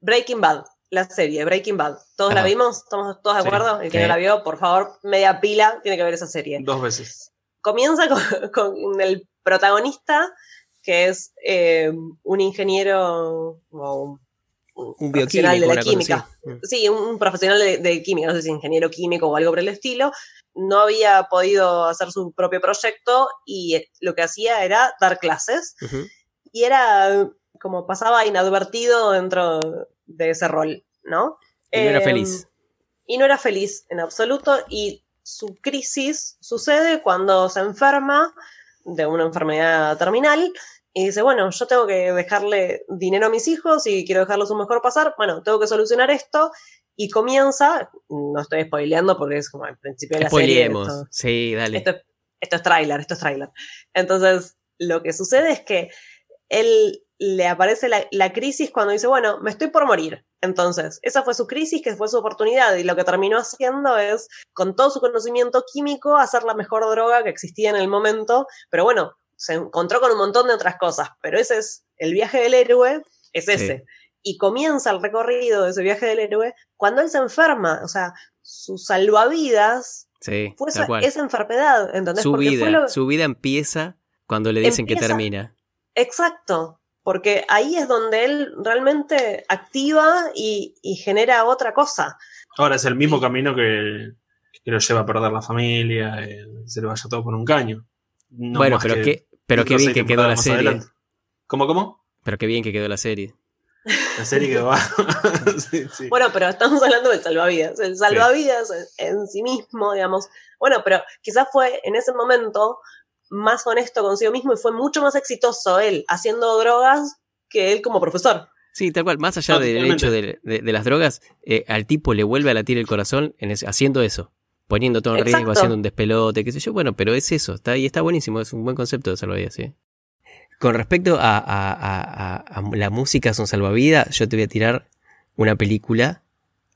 Breaking Bad, la serie Breaking Bad. ¿Todos Ajá. la vimos? ¿Estamos todos de acuerdo? El que sí. no la vio, por favor, media pila, tiene que ver esa serie. Dos veces. Comienza con, con el protagonista que es eh, un ingeniero o un, un profesional de la química. Sí, un profesional de, de, química, no sé si ingeniero químico o algo por el estilo. No había podido hacer su propio proyecto y lo que hacía era dar clases. Uh -huh. Y era como pasaba inadvertido dentro de ese rol, ¿no? Y no era eh, feliz. Y no era feliz en absoluto. Y su crisis sucede cuando se enferma de una enfermedad terminal y dice, bueno, yo tengo que dejarle dinero a mis hijos y quiero dejarlos un mejor pasar, bueno, tengo que solucionar esto y comienza, no estoy spoileando porque es como al principio de la serie. Esto, sí, dale. Esto, esto es tráiler, esto es tráiler. Entonces, lo que sucede es que él le aparece la, la, crisis cuando dice, bueno, me estoy por morir. Entonces, esa fue su crisis, que fue su oportunidad, y lo que terminó haciendo es, con todo su conocimiento químico, hacer la mejor droga que existía en el momento, pero bueno, se encontró con un montón de otras cosas, pero ese es el viaje del héroe, es ese. Sí. Y comienza el recorrido de ese viaje del héroe cuando él se enferma, o sea, su salvavidas sí, fue esa, esa, enfermedad, ¿entendés? Su vida, lo... su vida empieza cuando le dicen empieza, que termina. Exacto, porque ahí es donde él realmente activa y, y genera otra cosa. Ahora es el mismo camino que, que lo lleva a perder la familia, eh, se le vaya todo por un caño. No bueno, pero que qué, pero qué bien que quedó la serie. adelante. ¿Cómo, cómo? Pero qué bien que quedó la serie. La serie que va. sí, sí. Bueno, pero estamos hablando del salvavidas. El salvavidas en, en sí mismo, digamos. Bueno, pero quizás fue en ese momento más honesto consigo mismo y fue mucho más exitoso él haciendo drogas que él como profesor. Sí, tal cual. Más allá No, del hecho de, de- de las drogas, eh, al tipo le vuelve a latir el corazón en ese- haciendo eso. Poniendo todo en riesgo, haciendo un despelote, qué sé yo. Bueno, pero es eso. Está ahí, está buenísimo. Es un buen concepto de salvavidas, sí. Con respecto a, a- a- a- a la música es un salvavidas, yo te voy a tirar una película.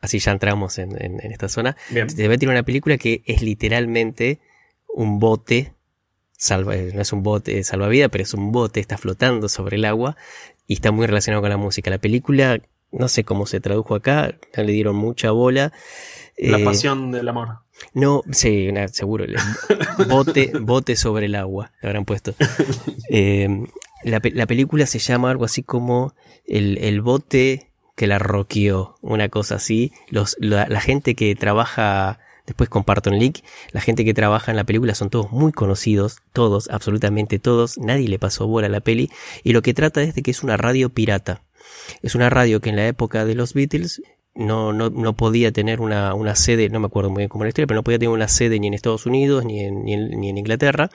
Así ya entramos en, en- en esta zona. Bien. Te voy a tirar una película que es literalmente un bote. Salva, eh, no es un bote salvavidas, pero es un bote, está flotando sobre el agua y está muy relacionado con la música. La película, no sé cómo se tradujo acá, no le dieron mucha bola. La Eh, pasión del amor. No, sí, seguro. bote, bote sobre el agua, le habrán puesto. Eh, la, pe- la película se llama algo así como El, el bote que la roqueó, una cosa así. Los, la, la gente que trabaja, después comparto en link, la gente que trabaja en la película son todos muy conocidos, todos, absolutamente todos, nadie le pasó bola a la peli, y lo que trata es de que es una radio pirata. Es una radio que en la época de los Beatles no, no, no podía tener una, una sede, no me acuerdo muy bien cómo era la historia, pero no podía tener una sede ni en Estados Unidos ni en, ni en, ni en Inglaterra.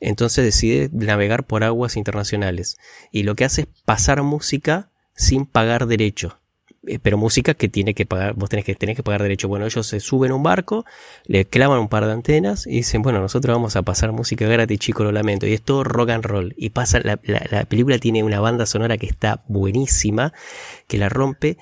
Entonces decide navegar por aguas internacionales. Y lo que hace es pasar música sin pagar derecho. Eh, Pero música que tiene que pagar, vos tenés que, tenés que pagar derecho. Bueno, ellos se suben a un barco, le clavan un par de antenas y dicen, bueno, nosotros vamos a pasar música gratis, chico, lo lamento. Y es todo rock and roll. Y pasa, la, la- la película tiene una banda sonora que está buenísima, que la rompe.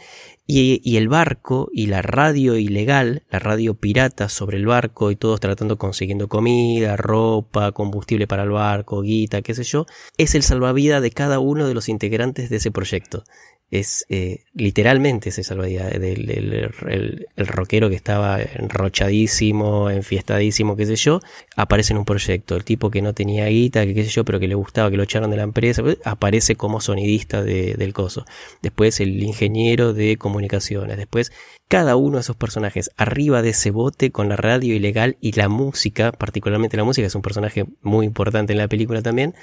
Y, y el barco y la radio ilegal, la radio pirata sobre el barco y todos tratando consiguiendo comida, ropa, combustible para el barco, guita, qué sé yo, es el salvavidas de cada uno de los integrantes de ese proyecto. Es eh, literalmente ese salvavidas del, el, rockero que estaba enrochadísimo, enfiestadísimo, qué sé yo, aparece en un proyecto. El tipo que no tenía guita, que qué sé yo, pero que le gustaba, que lo echaron de la empresa, aparece como sonidista de- del coso después el ingeniero de comunicaciones, después cada uno de esos personajes arriba de ese bote con la radio ilegal y la música, particularmente la música, es un personaje muy importante en la película también,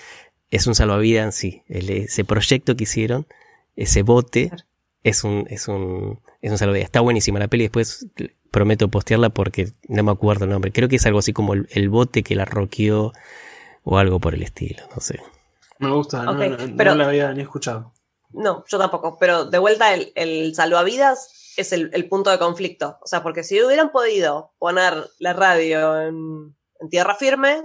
es un salvavidas en sí. Ese proyecto que hicieron, ese bote, es un, es un, es un salvavidas. Está buenísima la peli, después prometo postearla porque no me acuerdo el nombre. Creo que es algo así como el, el bote que la roqueó o algo por el estilo, no sé. Me gusta, no- Ok, no, no pero- la había ni escuchado. No, yo tampoco. Pero de vuelta, el, el salvavidas es el, el punto de conflicto. O sea, porque si hubieran podido poner la radio en, en tierra firme,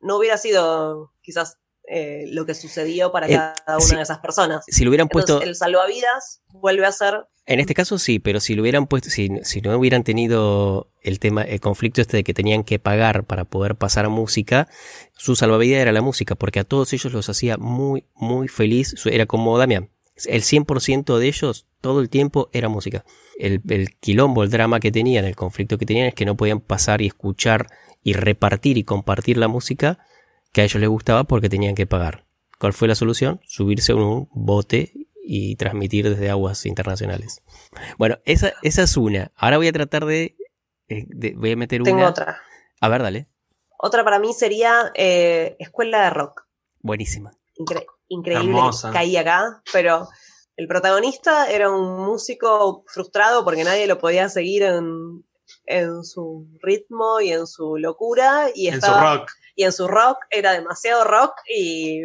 no hubiera sido quizás eh, lo que sucedió para Eh, cada una de esas personas. Si lo hubieran Entonces, puesto... el salvavidas vuelve a ser. En este caso sí, pero si lo hubieran puesto, si, si no hubieran tenido el tema, el conflicto este de que tenían que pagar para poder pasar música, su salvavidas era la música, porque a todos ellos los hacía muy, muy feliz. Era como Damián. El 100% de ellos, todo el tiempo, era música. El, el quilombo, el drama que tenían, el conflicto que tenían es que no podían pasar y escuchar y repartir y compartir la música que a ellos les gustaba porque tenían que pagar. ¿Cuál fue la solución? Subirse a un bote y transmitir desde aguas internacionales. Bueno, esa, esa es una. Ahora voy a tratar de, eh, de- voy a meter Tengo una. otra. A ver, dale. Otra para mí sería eh, Escuela de Rock. Buenísima. Incre- increíble Hermosa. que caí acá, pero el protagonista era un músico frustrado porque nadie lo podía seguir en, en su ritmo y en su locura y En su estaba rock. y en su rock era demasiado rock y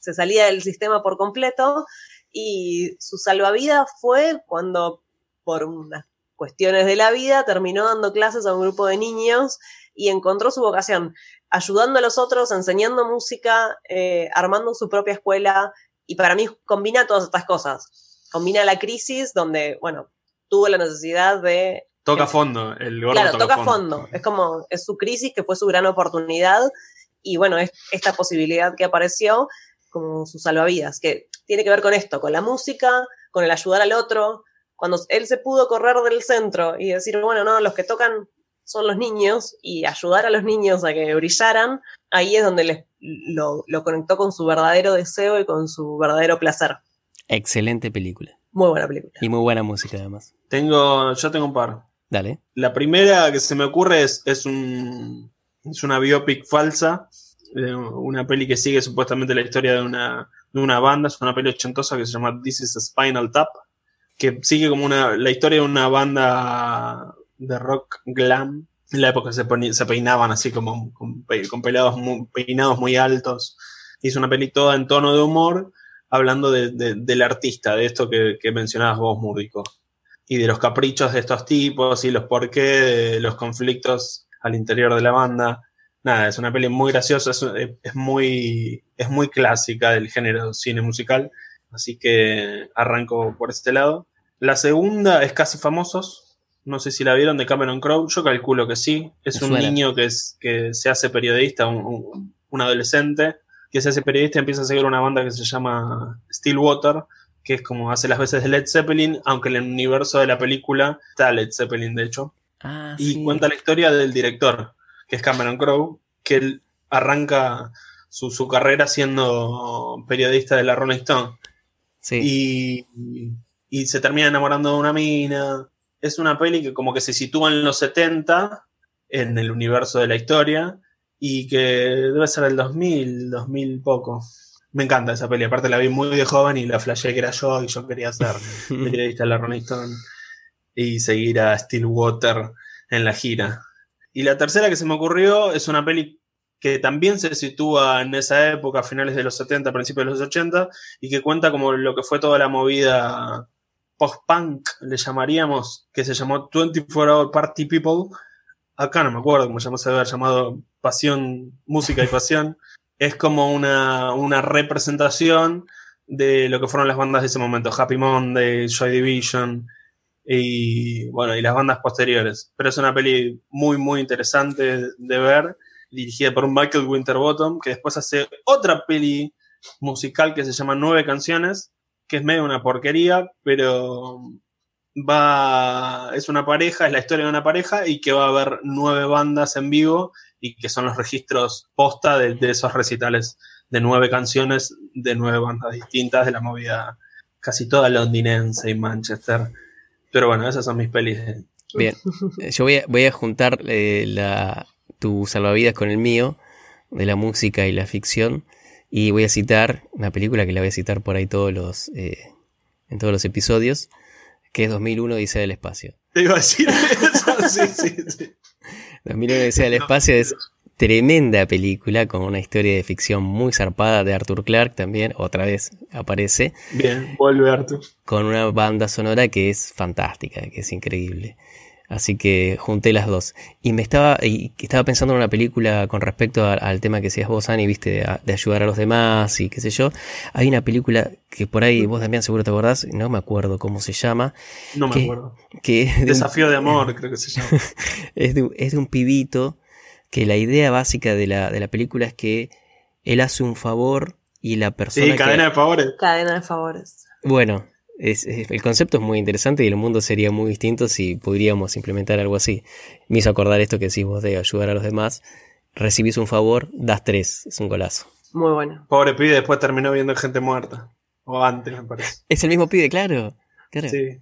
se salía del sistema por completo y su salvavidas fue cuando por unas cuestiones de la vida terminó dando clases a un grupo de niños y encontró su vocación, ayudando a los otros, enseñando música, eh, armando su propia escuela y para mí combina todas estas cosas. Combina la crisis donde, bueno, tuvo la necesidad de Toca fondo. El gordo Claro, toca, toca fondo. Es como, es su crisis que fue su gran oportunidad y bueno, es esta posibilidad que apareció como su salvavidas, que tiene que ver con esto, con la música, con el ayudar al otro. Cuando él se pudo correr del centro y decir, bueno, no, los que tocan son los niños y ayudar a los niños a que brillaran, ahí es donde les, lo, lo conectó con su verdadero deseo y con su verdadero placer. Excelente película. Muy buena película. Y muy buena música además. Tengo, yo tengo un par. Dale. La primera que se me ocurre es, es, un, es una biopic falsa, una peli que sigue supuestamente la historia de una, de una banda, es una peli ochentosa que se llama This is a Spinal Tap, que sigue como una, la historia de una banda de rock glam. En la época se, se peinaban así como con, pe- con pelados muy- peinados muy altos. Es una peli toda en tono de humor, hablando de- de- del artista, de esto que, que mencionabas vos, Múrdico y de los caprichos de estos tipos y los por qué, de los conflictos al interior de la banda. Nada, es una peli muy graciosa, es, es muy, es muy clásica del género cine musical, así que arranco por este lado. La segunda es Casi Famosos, no sé si la vieron de Cameron Crowe, yo calculo que sí. Es Me un suena. niño que, es, que se hace periodista, un, un- un adolescente, que se hace periodista y empieza a seguir una banda que se llama Stillwater, que es como hace las veces de Led Zeppelin, aunque en el universo de la película está Led Zeppelin, de hecho. Ah, Y sí. cuenta la historia del director, que es Cameron Crowe, que él arranca su, su carrera siendo periodista de la Rolling Stone Sí. y, y se termina enamorando de una mina. Es una peli que como que se sitúa en los 70, en el universo de la historia, y que debe ser el 2000, 2000 poco. Me encanta esa peli, aparte la vi muy de joven y la flashé que era yo y yo quería ser periodista de la Rolling Stone y seguir a Stillwater en la gira. Y la tercera que se me ocurrió es una peli que también se sitúa en esa época, a finales de los 70, principios de los 80, y que cuenta como lo que fue toda la movida post-punk, le llamaríamos, que se llamó 24 Hour Party People. Acá no me acuerdo cómo se haber llamado Pasión, Música y Pasión. Es como una, una representación de lo que fueron las bandas de ese momento, Happy Monday, Joy Division y bueno, y las bandas posteriores. Pero es una peli muy, muy interesante de ver, dirigida por Michael Winterbottom, que después hace otra peli musical que se llama Nueve Canciones, que es medio una porquería, pero va, es una pareja, es la historia de una pareja y que va a haber nueve bandas en vivo y que son los registros posta de, de esos recitales de nueve canciones de nueve bandas distintas de la movida casi toda londinense y Manchester. Pero bueno, esas son mis pelis. de- Bien. Eh, Yo voy a, voy a juntar eh, la, tu salvavidas con el mío, de la música y la ficción, y voy a citar una película que la voy a citar por ahí todos los, eh, en todos los episodios, que es 2001 Dice del Espacio. Te iba a decir eso, sí, sí, sí. 2001 Dice del Espacio es tremenda película con una historia de ficción muy zarpada de Arthur Clarke también, otra vez aparece, Bien, vuelve Arthur. con una banda sonora que es fantástica, que es increíble. Así que junté las dos. Y me estaba, y estaba pensando en una película con respecto a- al tema que decías vos, Ani, viste, de, ayudar a los demás y qué sé yo. Hay una película que por ahí vos también seguro te acordás, no me acuerdo cómo se llama, No me acuerdo. que un- Desafío de amor, creo que se llama. es de, un- es de un pibito que la idea básica de la, de la película es que él hace un favor y la persona Sí, que- cadena de favores. Cadena de favores. Bueno, es- es- el concepto es muy interesante y el mundo sería muy distinto si pudiéramos implementar algo así. Me hizo acordar esto que decís vos de ayudar a los demás. Recibís un favor, das tres. Es un golazo. Muy bueno. Pobre pibe, después terminó viendo gente muerta. O antes, me parece. Es el mismo pibe, claro. claro. Sí.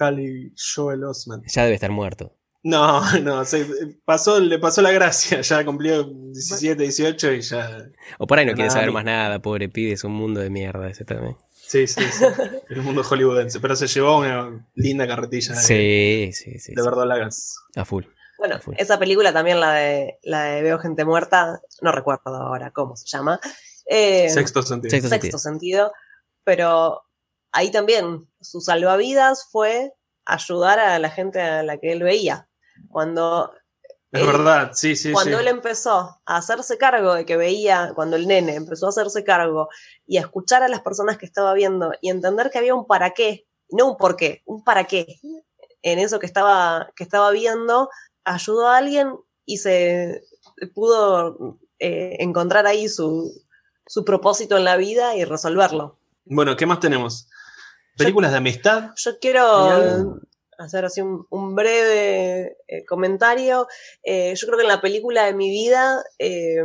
Halley Joel Osment. Ya debe estar muerto. No, no, se- pasó, le pasó la gracia. Ya cumplió 17, 18 y ya. O por ahí no quiere saber más nada, pobre pibe. Es un mundo de mierda ese también. Sí, sí, sí. El mundo hollywoodense. Pero se llevó una linda carretilla de, Sí, sí, sí. de sí. verdolagas. A full. Bueno, Fue. esa película también, la de, la de Veo Gente Muerta, no recuerdo ahora cómo se llama. Eh, Sexto sentido. Sexto sexto sentido. Pero ahí también su salvavidas fue ayudar a la gente a la que él veía. Cuando, Es él- verdad, sí, sí, cuando sí. él empezó a hacerse cargo de que veía, cuando el nene empezó a hacerse cargo y a escuchar a las personas que estaba viendo y entender que había un para qué, no un por qué, un para qué en eso que estaba, que estaba viendo, ayudó a alguien y se pudo eh, encontrar ahí su, su propósito en la vida y resolverlo. Bueno, ¿qué más tenemos? ¿Películas de amistad? Yo quiero. Hacer así un, un breve eh, comentario. Eh, yo creo que en la película de mi vida, eh,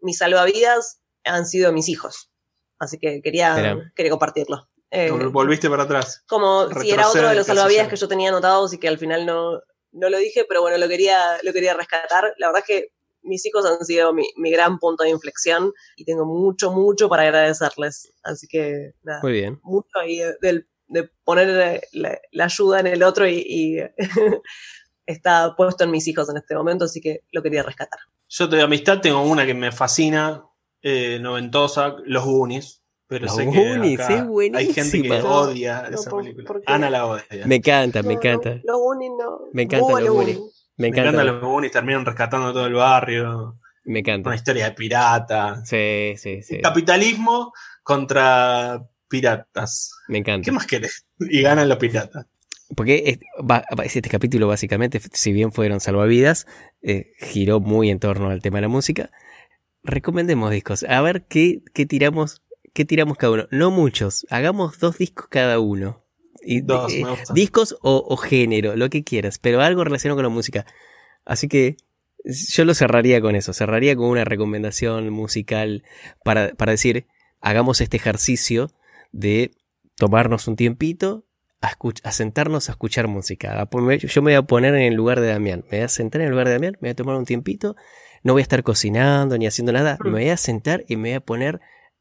mis salvavidas han sido mis hijos. Así que quería, Era- quería compartirlo. Eh, Volviste para atrás. como si era otro de los salvavidas que yo tenía anotados y que al final no, no lo dije, pero bueno, lo quería, lo quería rescatar. La verdad es que mis hijos han sido mi, mi gran punto de inflexión y tengo mucho, mucho para agradecerles. Así que nada, Muy bien. mucho ahí de, del- de poner la, la ayuda en el otro y, y está puesto en mis hijos en este momento, así que lo quería rescatar. Yo de amistad tengo una que me fascina, eh, noventosa, Los Goonies. Pero Los sé Goonies, que acá es hay gente que odia No, esa por- película. Ana la odia. Me encanta, me encanta. no, Los Goonies no. Me encantan Buh, los Goonies. Me Me encanta. encantan los Goonies, terminan rescatando todo el barrio. Me encanta. Una historia de pirata. Sí, sí, sí. Capitalismo contra piratas. Me encanta. ¿Qué más querés? Y ganan los piratas. Porque este capítulo básicamente, si bien fueron salvavidas, eh, giró muy en torno al tema de la música. Recomendemos discos. A ver qué, qué tiramos, qué tiramos cada uno. No muchos. Hagamos dos discos cada uno. Y, Dos, eh, discos o, o género, lo que quieras, pero algo relacionado con la música. Así que yo lo cerraría con eso. Cerraría con una recomendación musical para, para decir, hagamos este ejercicio de tomarnos un tiempito a, a sentarnos a escuchar música. A yo me voy a poner en el lugar de Damián. Me voy a sentar en el lugar de Damián, me voy a tomar un tiempito. No voy a estar cocinando ni haciendo nada. Mm. Me voy a sentar y me voy a poner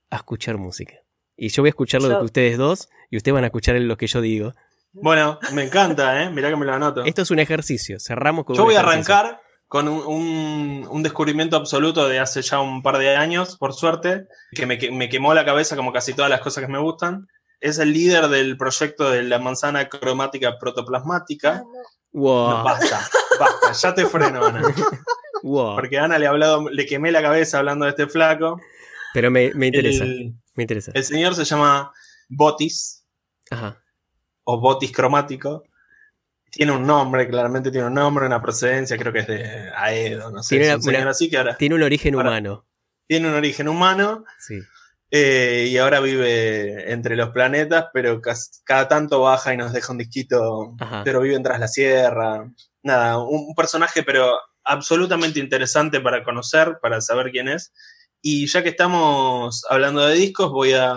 a escuchar música. Y yo voy a escuchar lo Yo- que ustedes dos y ustedes van a escuchar lo que yo digo. Bueno, me encanta, ¿eh? Mirá que me lo anoto. Esto es un ejercicio. Cerramos con Yo un voy a arrancar con un, un- un descubrimiento absoluto de hace ya un par de años, por suerte, que me, que- me quemó la cabeza como casi todas las cosas que me gustan. Es el líder del proyecto de la manzana cromática protoplasmática. Wow. No, basta, basta, ya te freno, Ana. wow. Porque a Ana le, he hablado, le quemé la cabeza hablando de este flaco. Pero me, me interesa. El, Me interesa. el señor se llama Botis, Ajá. o Botis cromático. Tiene un nombre, claramente tiene un nombre, una procedencia, creo que es de Aedo, no sé. Tiene una- así que ahora Tiene un origen Ahora- humano. tiene un origen humano Sí. eh, y ahora vive entre los planetas, pero cada tanto baja y nos deja un disquito, Ajá. pero vive tras la sierra. Nada, un, un personaje, pero absolutamente interesante para conocer, para saber quién es. Y ya que estamos hablando de discos, voy a,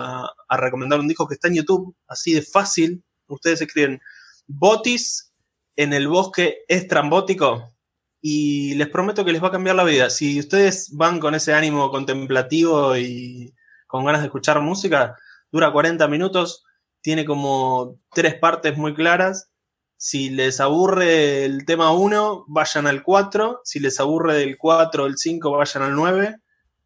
a recomendar un disco que está en YouTube, así de fácil. Ustedes escriben Botis en el bosque estrambótico y les prometo que les va a cambiar la vida. Si ustedes van con ese ánimo contemplativo y con ganas de escuchar música, dura 40 minutos, tiene como tres partes muy claras. Si les aburre el tema 1, vayan al 4. Si les aburre del 4 o el 5, vayan al 9.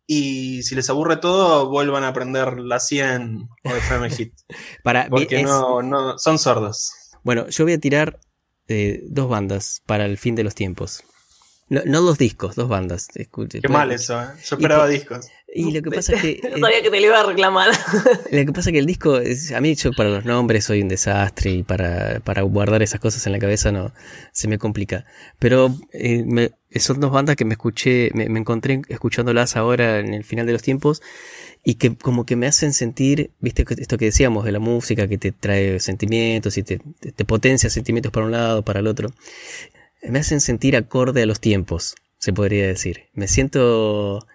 Y si les aburre todo, vuelvan a aprender la 100 o FM Hit. Para, Porque es- no, no, son sordos. Bueno, yo voy a tirar eh, dos bandas para el fin de los tiempos. No, no dos discos, dos bandas. Escuche, Qué mal eso, ¿eh? Yo esperaba discos. Y lo que pasa es que. No eh, sabía que te lo iba a reclamar. Lo que pasa es que el disco, es- a mí yo para los nombres soy un desastre y para, para guardar esas cosas en la cabeza no se me complica. Pero eh, me- son dos bandas que me escuché, me, me encontré escuchándolas ahora en el final de los tiempos y que como que me hacen sentir, viste esto que decíamos de la música que te trae sentimientos y te, te- te potencia sentimientos para un lado, para el otro. Me hacen sentir acorde a los tiempos, se podría decir. Me siento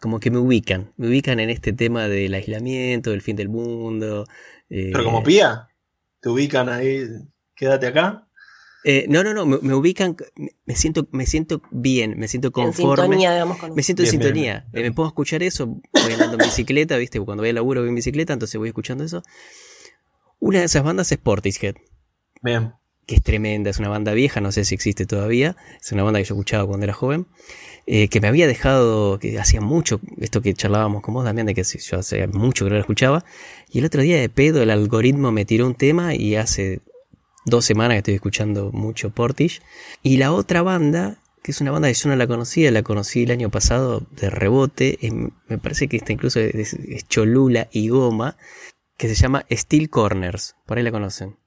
como que me ubican, me ubican en este tema del aislamiento, del fin del mundo. eh, Pero como pía, te ubican ahí, quédate acá. eh, no, no, no, me, me ubican, me- me siento, me siento bien, me siento en conforme. sintonía, digamos, con Me siento en Bien, sintonía. bien. Eh, Me a escuchar eso, voy andando en bicicleta, ¿viste? Cuando voy al laburo voy en bicicleta, entonces voy escuchando eso. Una de esas bandas es Portishead, Bien. Que es tremenda, es una banda vieja, no sé si existe todavía, es una banda que yo escuchaba cuando era joven, eh, que me había dejado, que hacía mucho, esto que charlábamos con vos, Damián, de que yo hace mucho que no la escuchaba, y el otro día de pedo el algoritmo me tiró un tema y hace dos semanas que estoy escuchando mucho Portish. Y la otra banda, que es una banda que yo no la conocía, la conocí el año pasado de rebote, me parece que esta incluso es Cholula y Goma, que se llama Steel Corners, por ahí la conocen.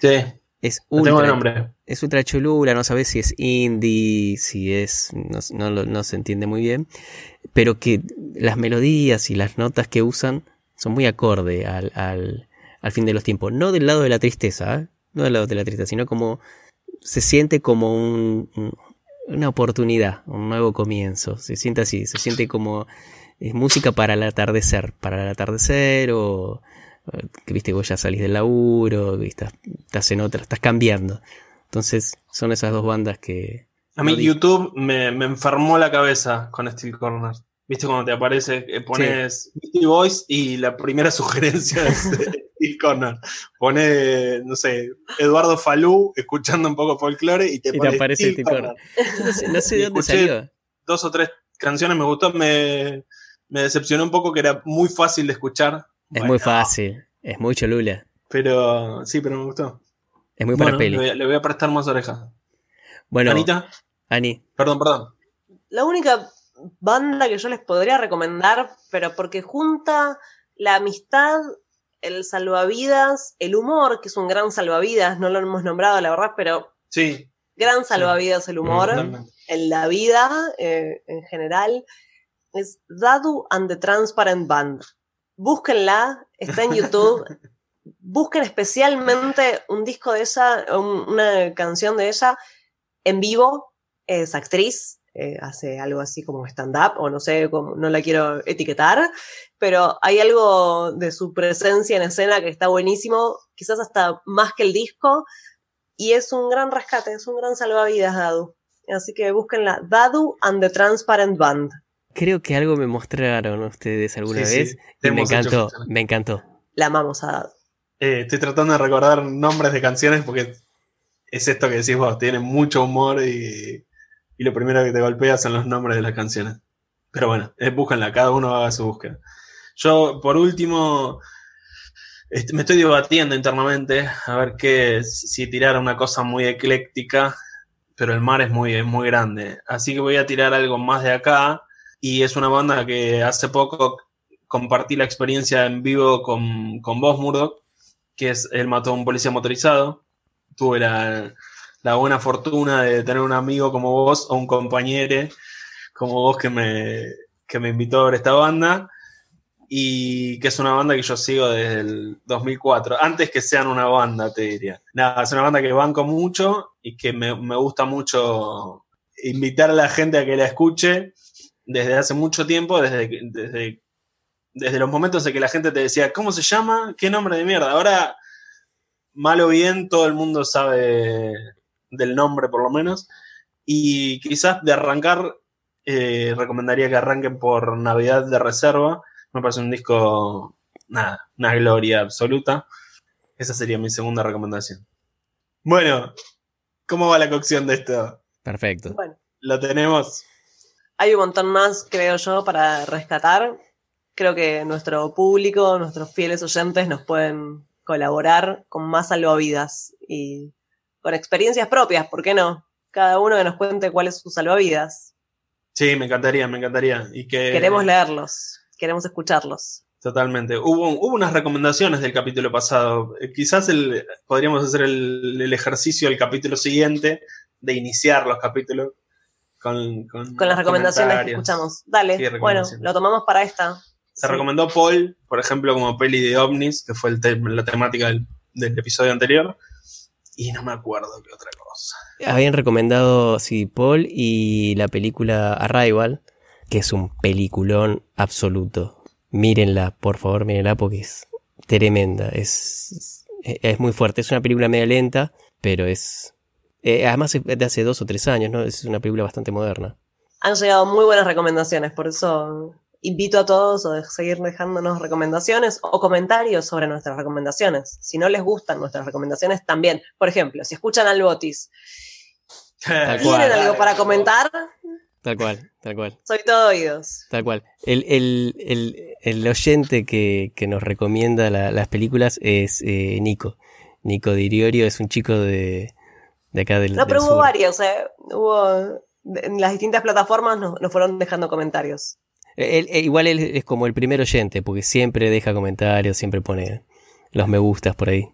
Sí, Es no tengo el ultra, nombre. es ultra cholula, no sabes si es indie, si es. No, no se entiende muy bien. Pero que las melodías y las notas que usan son muy acorde al, al, al fin de los tiempos. No del lado de la tristeza, ¿eh? no del lado de la tristeza, sino como se siente como un, un- una oportunidad, un nuevo comienzo. Se siente así, se siente como es música para el atardecer, para el atardecer o que viste vos ya salís del laburo, que estás, estás en otra, estás cambiando. Entonces son esas dos bandas que A mí No YouTube me, me enfermó la cabeza con Steel Corner. ¿Viste cuando te aparece, eh, pones Beastie Boys y la primera sugerencia es Steel Corner? Pone, no sé, Eduardo Falú escuchando un poco folclore y te, Y te aparece Steel Steel Corner. no sé, no sé de dónde salió. Dos o tres canciones me gustó, me, me decepcionó un poco que era muy fácil de escuchar. Es Bueno, muy fácil, es muy cholula, Pero sí, pero me gustó. es muy Bueno, para le peli. voy, a, le voy a prestar más orejas. Bueno, Anita, Ani, perdón, perdón. La única banda que yo les podría recomendar, pero porque junta la amistad, el salvavidas, el humor, que es un gran salvavidas, no lo hemos nombrado la verdad, pero Sí, gran salvavidas el humor en la vida eh, en general, es Dadu and the Transparent Band. Búsquenla, está en YouTube. Busquen especialmente un disco de ella, un- una canción de ella en vivo. Es actriz, eh, hace algo así como stand-up, o no sé, cómo, no la quiero etiquetar, pero hay algo de su presencia en escena que está buenísimo, quizás hasta más que el disco, y es un gran rescate, es un gran salvavidas, Dadu. Así que búsquenla, Dadu and the Transparent Band. Creo que algo me mostraron ustedes alguna Sí, vez sí, y te me encantó, me encantó. La amamos a. Eh, estoy tratando de recordar nombres de canciones porque es esto que decís vos, tiene mucho humor y, y lo primero que te golpea son los nombres de las canciones. Pero bueno, eh, búsquenla, cada uno haga su búsqueda. Yo, por último, me estoy debatiendo internamente a ver qué, si tirar una cosa muy ecléctica, pero el mar es muy, es muy grande. Así que voy a tirar algo más de acá y es una banda que hace poco compartí la experiencia en vivo con, con vos, Murdoch, que es Él mató a un policía motorizado. Tuve la, la buena fortuna de tener un amigo como vos o un compañero como vos que me, que me invitó a ver esta banda y que es una banda que yo sigo desde el 2004, antes que sean una banda, te diría. Nada, es una banda que banco mucho y que me, me gusta mucho invitar a la gente a que la escuche desde hace mucho tiempo, desde, que- desde, desde los momentos en que la gente te decía, ¿cómo se llama? ¿Qué nombre de mierda? Ahora, mal o bien, todo el mundo sabe del nombre por lo menos. Y quizás de arrancar, eh, recomendaría que arranquen por Navidad de Reserva. Me parece un disco, nada, una gloria absoluta. Esa sería mi segunda recomendación. Bueno, ¿cómo va la cocción de esto? Perfecto. Bueno, Lo tenemos. Hay un montón más, creo yo, para rescatar. Creo que nuestro público, nuestros fieles oyentes nos pueden colaborar con más salvavidas y con experiencias propias, ¿por qué no? Cada uno que nos cuente cuál es su salvavidas. Sí, me encantaría, me encantaría. Y que, Queremos leerlos, queremos escucharlos. Totalmente. Hubo, hubo unas recomendaciones del capítulo pasado. Eh, Quizás el, podríamos hacer el, el ejercicio del capítulo siguiente de iniciar los capítulos con, con, Con las recomendaciones que escuchamos. Dale, Sí, bueno, lo tomamos para esta. Se Sí. recomendó Paul, por ejemplo, como peli de ovnis, que fue el te- la temática del, del episodio anterior. Y no me acuerdo qué otra cosa. Habían recomendado, sí, Paul y la película Arrival, que es un peliculón absoluto. Mírenla, por favor, mírenla porque es tremenda. Es, es muy fuerte. Es una película media lenta, pero es. Eh, además es de hace dos o tres años, ¿no? Es una película bastante moderna. Han llegado muy buenas recomendaciones, por eso invito a todos a seguir dejándonos recomendaciones o comentarios sobre nuestras recomendaciones. Si no les gustan nuestras recomendaciones, también. Por ejemplo, si escuchan al Botis, Tal ¿tienen cual. algo para comentar? Tal cual, tal cual. Soy todo oídos. Tal cual. El, el, el, el oyente que, que nos recomienda la- las películas es eh, Nico. Nico Diriorio es un chico de, de acá del, No, pero del hubo sur. varios, ¿eh? Hubo. En las distintas plataformas nos, nos fueron dejando comentarios. Él- él- igual él es como el primer oyente, porque siempre deja comentarios, siempre pone los me gustas por ahí.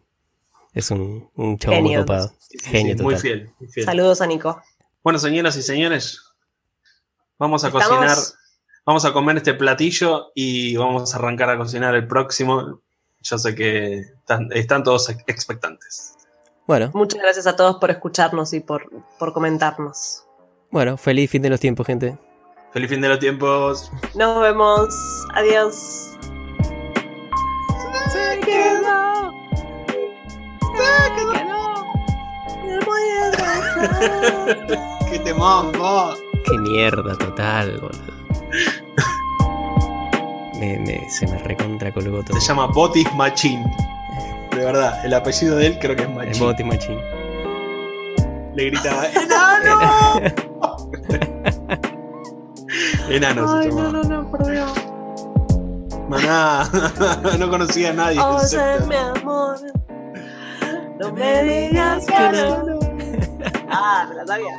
Es un, un chavo muy Genio. copado. Sí, Genio sí, muy total. fiel, muy fiel. Saludos a Nico. Bueno, señoras y señores, vamos a Estamos- cocinar, vamos a comer este platillo y vamos a arrancar a cocinar el próximo. Yo sé que están, están todos expectantes. Bueno, Muchas gracias a todos por escucharnos y por, por comentarnos. bueno, feliz fin de los tiempos, gente. Feliz fin de los tiempos. Nos vemos. Adiós. Se quedó. Se quedó. Me voy a. ¡Qué temón, vos! Qué mierda total, boludo. Me, me- se me recontra colgó todo. Se llama Botis Machín. De verdad, el apellido de él creo que es El Machín. Boti Machín. Le gritaba, ¡Enano! Enano se Ay, no, llamaba. no, no, por Dios. Maná, no conocía a nadie. Oye, excepto- mi amor. No me digas que no. Ah, me la sabía.